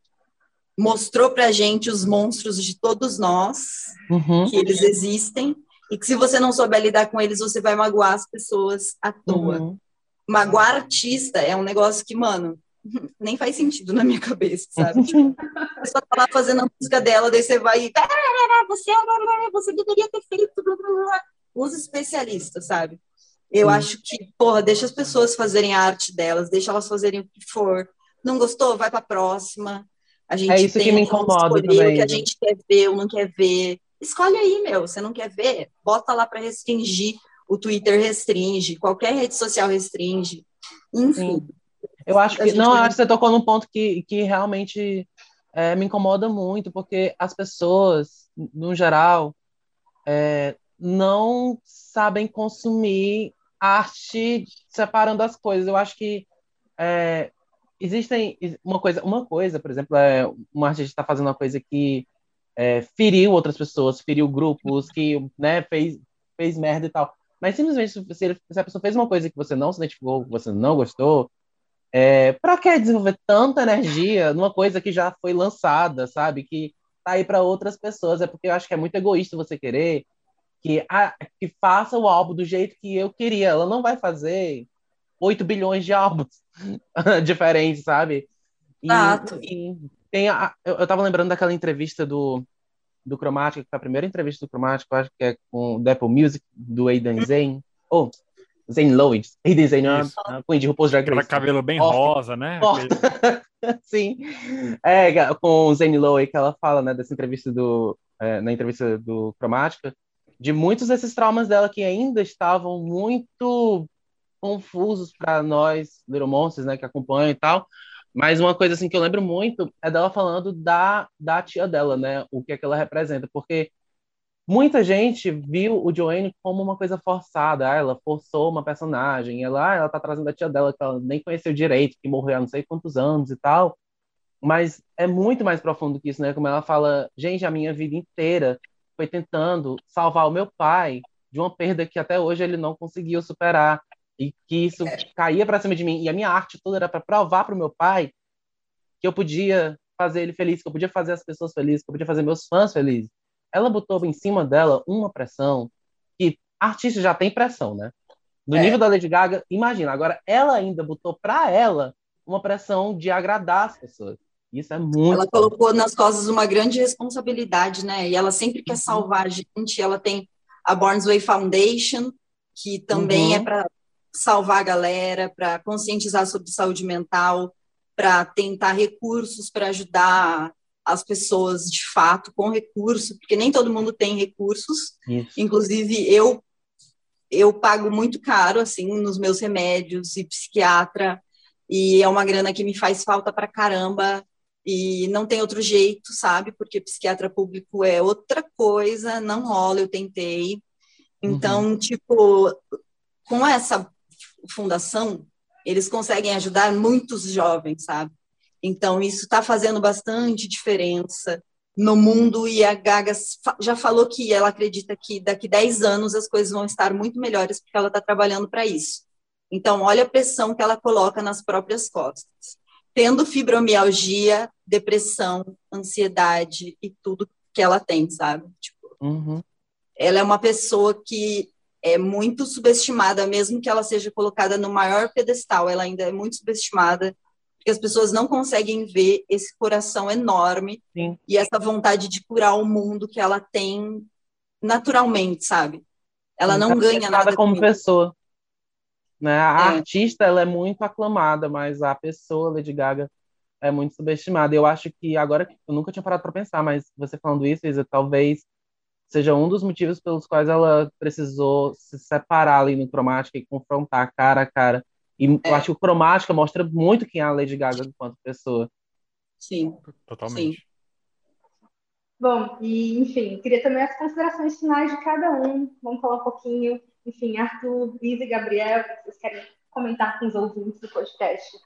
mostrou pra gente os monstros de todos nós, uhum. que eles existem, e que se você não souber lidar com eles, você vai magoar as pessoas à toa. Uhum. Magoar artista é um negócio que, mano, nem faz sentido na minha cabeça, sabe? Tipo, a pessoa tá lá fazendo a música dela, daí você vai e você, você deveria ter feito os especialistas, sabe? Eu acho que, porra, deixa as pessoas fazerem a arte delas, deixa elas fazerem o que for. Não gostou? Vai para a próxima. A gente é isso que me incomoda também. o que a gente quer ver ou não quer ver. Escolhe aí, meu. Você não quer ver? Bota lá para restringir. O Twitter restringe, qualquer rede social restringe. Enfim. Sim. Eu acho que. Não, acho que você tocou num ponto que, que realmente é, me incomoda muito, porque as pessoas, no geral, é, não sabem consumir arte separando as coisas. Eu acho que é, existem uma coisa, uma coisa, por exemplo, é, uma artista está fazendo uma coisa que é, feriu outras pessoas, feriu grupos, que né, fez, fez merda e tal. Mas simplesmente se, se a pessoa fez uma coisa que você não se identificou, que você não gostou, é, para que desenvolver tanta energia numa coisa que já foi lançada, sabe? Que tá aí para outras pessoas. É porque eu acho que é muito egoísta você querer que, a, que faça o álbum do jeito que eu queria. Ela não vai fazer 8 bilhões de álbuns diferentes, sabe? E, Exato. E tem a, eu, eu tava lembrando daquela entrevista do, do Chromatica, que foi a primeira entrevista do Chromatica, acho que é com o Apple Music, do Aidan Zane. Oh, Zane Lloyd. Aidan Zane, é a Queen de RuPaul's Drag Race. cabelo bem rosa, né? Sim. É, com o Zane Lloyd, que ela fala, né, dessa entrevista do... É, na entrevista do Chromatica, de muitos desses traumas dela que ainda estavam muito confusos para nós, Little Monsters, né, que acompanham e tal. Mas uma coisa assim que eu lembro muito é dela falando da, da tia dela, né, o que é que ela representa, porque muita gente viu o Joanne como uma coisa forçada, ah, ela forçou uma personagem, ela, ah, ela tá trazendo a tia dela que ela nem conheceu direito, que morreu há não sei quantos anos e tal. Mas é muito mais profundo que isso, né? Como ela fala, gente, a minha vida inteira foi tentando salvar o meu pai de uma perda que até hoje ele não conseguiu superar e que isso caía para cima de mim e a minha arte toda era para provar para o meu pai que eu podia fazer ele feliz, que eu podia fazer as pessoas felizes, que eu podia fazer meus fãs felizes. Ela botou em cima dela uma pressão que artista já tem pressão, né? No é. nível da Lady Gaga, imagina. Agora ela ainda botou para ela uma pressão de agradar as pessoas. Isso é muito. Ela colocou nas costas uma grande responsabilidade, né? E ela sempre quer uhum. salvar a gente. Ela tem a Born's Way Foundation, que também é uhum. é para salvar a galera, para conscientizar sobre saúde mental, para tentar recursos para ajudar as pessoas de fato com recurso, porque nem todo mundo tem recursos. Isso. Inclusive eu eu pago muito caro assim nos meus remédios e psiquiatra e é uma grana que me faz falta para caramba e não tem outro jeito, sabe? Porque psiquiatra público é outra coisa, não rola, eu tentei. Então, uhum. tipo, com essa fundação, eles conseguem ajudar muitos jovens, sabe? Então, isso está fazendo bastante diferença no mundo e a Gaga já falou que ela acredita que daqui 10 anos as coisas vão estar muito melhores porque ela está trabalhando para isso. Então, olha a pressão que ela coloca nas próprias costas tendo fibromialgia, depressão, ansiedade e tudo que ela tem, sabe? Tipo, uhum. Ela é uma pessoa que é muito subestimada, mesmo que ela seja colocada no maior pedestal, ela ainda é muito subestimada, porque as pessoas não conseguem ver esse coração enorme Sim. e essa vontade de curar o mundo que ela tem naturalmente, sabe? Ela não ganha nada como pessoa. Né? A é. artista ela é muito aclamada, mas a pessoa, Lady Gaga, é muito subestimada. Eu acho que agora, eu nunca tinha parado para pensar, mas você falando isso, Isa, talvez seja um dos motivos pelos quais ela precisou se separar ali no Cromática e confrontar cara a cara. E é. eu acho que o Cromática mostra muito quem é a Lady Gaga enquanto pessoa. Sim. Totalmente. Sim. Bom, e enfim, queria também as considerações finais de cada um. Vamos falar um pouquinho enfim, Arthur, Lisa e Gabriel, vocês querem comentar com os ouvintes do podcast?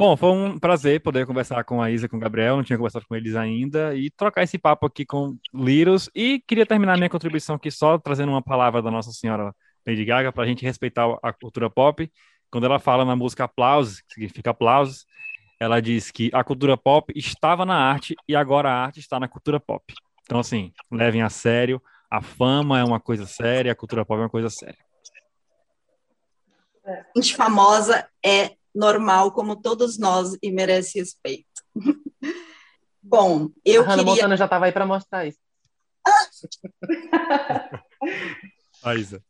Bom, foi um prazer poder conversar com a Isa e com o Gabriel, não tinha conversado com eles ainda, e trocar esse papo aqui com Liros. E queria terminar minha contribuição aqui só trazendo uma palavra da Nossa Senhora Lady Gaga, para a gente respeitar a cultura pop. Quando ela fala na música Aplausos, que significa aplausos, ela diz que a cultura pop estava na arte e agora a arte está na cultura pop. Então, assim, levem a sério, a fama é uma coisa séria, a cultura pop é uma coisa séria. Gente famosa é normal como todos nós e merece respeito. Bom, eu a Hannah queria... Montana já estava aí para mostrar isso. a Isa.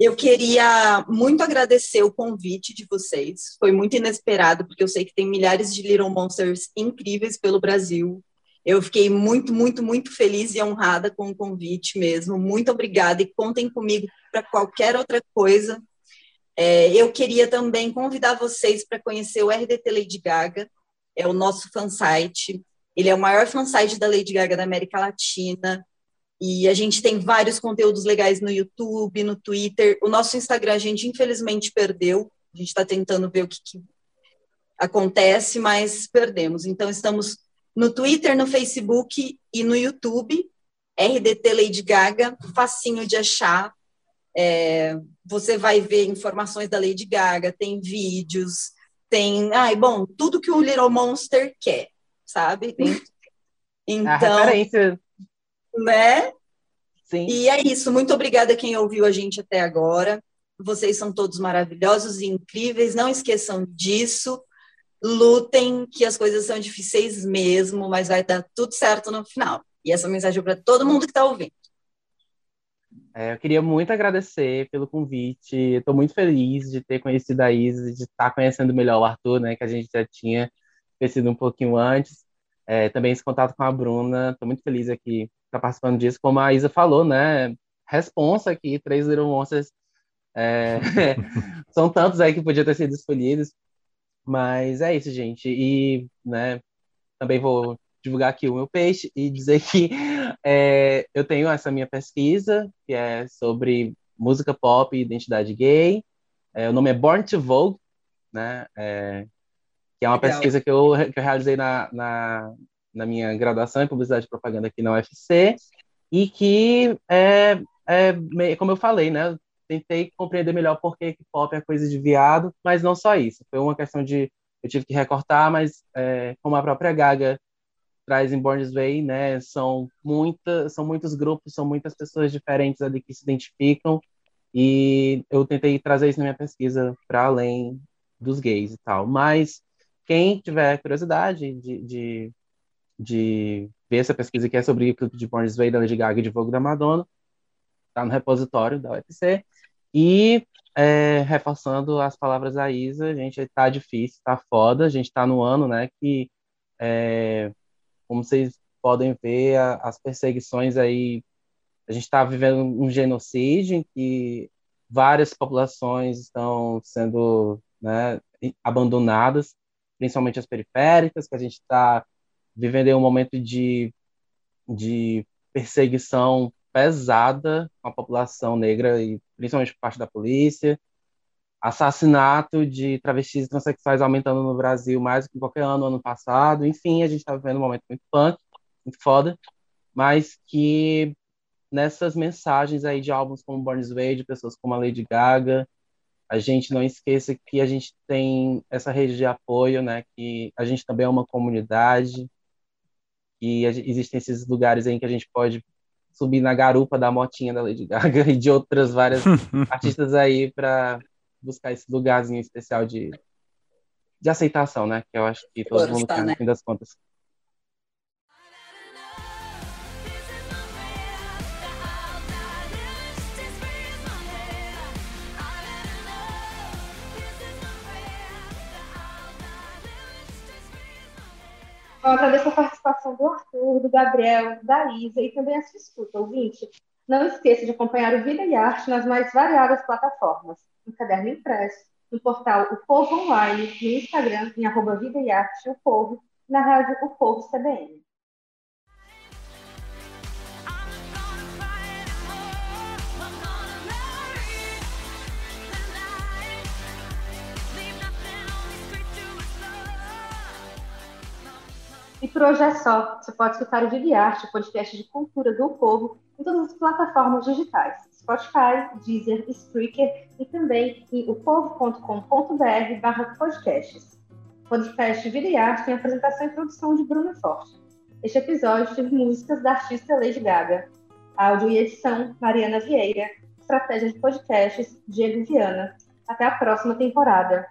Eu queria muito agradecer o convite de vocês. Foi muito inesperado, porque eu sei que tem milhares de Little Monsters incríveis pelo Brasil. Eu fiquei muito, muito, muito feliz e honrada com o convite mesmo. Muito obrigada e contem comigo para qualquer outra coisa. É, eu queria também convidar vocês para conhecer o RDT Lady Gaga, é o nosso fansite. Ele é o maior fansite da Lady Gaga da América Latina. E a gente tem vários conteúdos legais no YouTube, no Twitter. O nosso Instagram a gente infelizmente perdeu. A gente está tentando ver o que, que acontece, mas perdemos. Então estamos no Twitter, no Facebook e no YouTube. RDT Lady Gaga, facinho de achar. É, você vai ver informações da Lady Gaga, tem vídeos, tem. Ai, bom, tudo que o Little Monster quer, sabe? Tem, então. Né? Sim. E é isso. Muito obrigada a quem ouviu a gente até agora. Vocês são todos maravilhosos e incríveis. Não esqueçam disso. Lutem, que as coisas são difíceis mesmo, mas vai dar tudo certo no final. E essa mensagem é para todo mundo que está ouvindo. É, eu queria muito agradecer pelo convite. Estou muito feliz de ter conhecido a Isa, de estar conhecendo melhor o Arthur, né, que a gente já tinha conhecido um pouquinho antes. É, também esse contato com a Bruna. Estou muito feliz aqui tá participando disso, como a Isa falou, né? Responsa aqui, três Little Monsters. É, são tantos aí que podiam ter sido escolhidos. Mas é isso, gente. E, né, também vou divulgar aqui o meu peixe e dizer que é, eu tenho essa minha pesquisa, que é sobre música pop e identidade gay. É, o nome é Born to Vogue, né? É, que é uma Legal. pesquisa que eu, que eu realizei na, na, na minha graduação em publicidade e propaganda aqui na UFC e que é, é como eu falei, né? tentei compreender melhor por que pop é coisa de viado, mas não só isso. Foi uma questão de eu tive que recortar, mas é, como a própria Gaga traz em Born This Way, né? São muitas, são muitos grupos, são muitas pessoas diferentes ali que se identificam e eu tentei trazer isso na minha pesquisa para além dos gays e tal. Mas quem tiver curiosidade de, de de ver essa pesquisa que é sobre o clipe de Born This Way da Lady Gaga e de Vogue da Madonna, está no repositório da UFC. E é, reforçando as palavras da Isa, a gente tá difícil, tá foda, a gente tá no ano, né, que é, como vocês podem ver, a, as perseguições aí, a gente está vivendo um genocídio em que várias populações estão sendo né, abandonadas, principalmente as periféricas, que a gente está vivendo um momento de, de perseguição pesada com a população negra e principalmente por parte da polícia, assassinato de travestis e transexuais aumentando no Brasil mais do que qualquer ano ano passado, enfim, a gente está vivendo um momento muito punk, muito foda, mas que nessas mensagens aí de álbuns como Born This Way, de pessoas como a Lady Gaga, a gente não esqueça que a gente tem essa rede de apoio, né, que a gente também é uma comunidade, e existem esses lugares aí que a gente pode subir na garupa da motinha da Lady Gaga e de outras várias artistas aí para buscar esse lugarzinho especial de, de aceitação, né? Que eu acho que todo mundo tem, no né? fim das contas. Eu agradeço a participação do Arthur, do Gabriel, da Isa e também a sua escuta, ouvinte. Não esqueça de acompanhar o Vida e Arte nas mais variadas plataformas, no caderno impresso, no portal O Povo Online, no Instagram, em arroba Vida e Arte O Povo, na rádio O Povo CBN. E por hoje é só. Você pode escutar o Vive Arte, o podcast de cultura do povo, em todas as plataformas digitais. Spotify, Deezer, Spreaker e também em opovo.com.br barra podcasts. O podcast Vida e Arte tem apresentação e produção de Bruno Forte. Este episódio teve músicas da artista Lady Gaga. Áudio e edição, Mariana Vieira. Estratégia de podcasts, Diego Viana. Até a próxima temporada.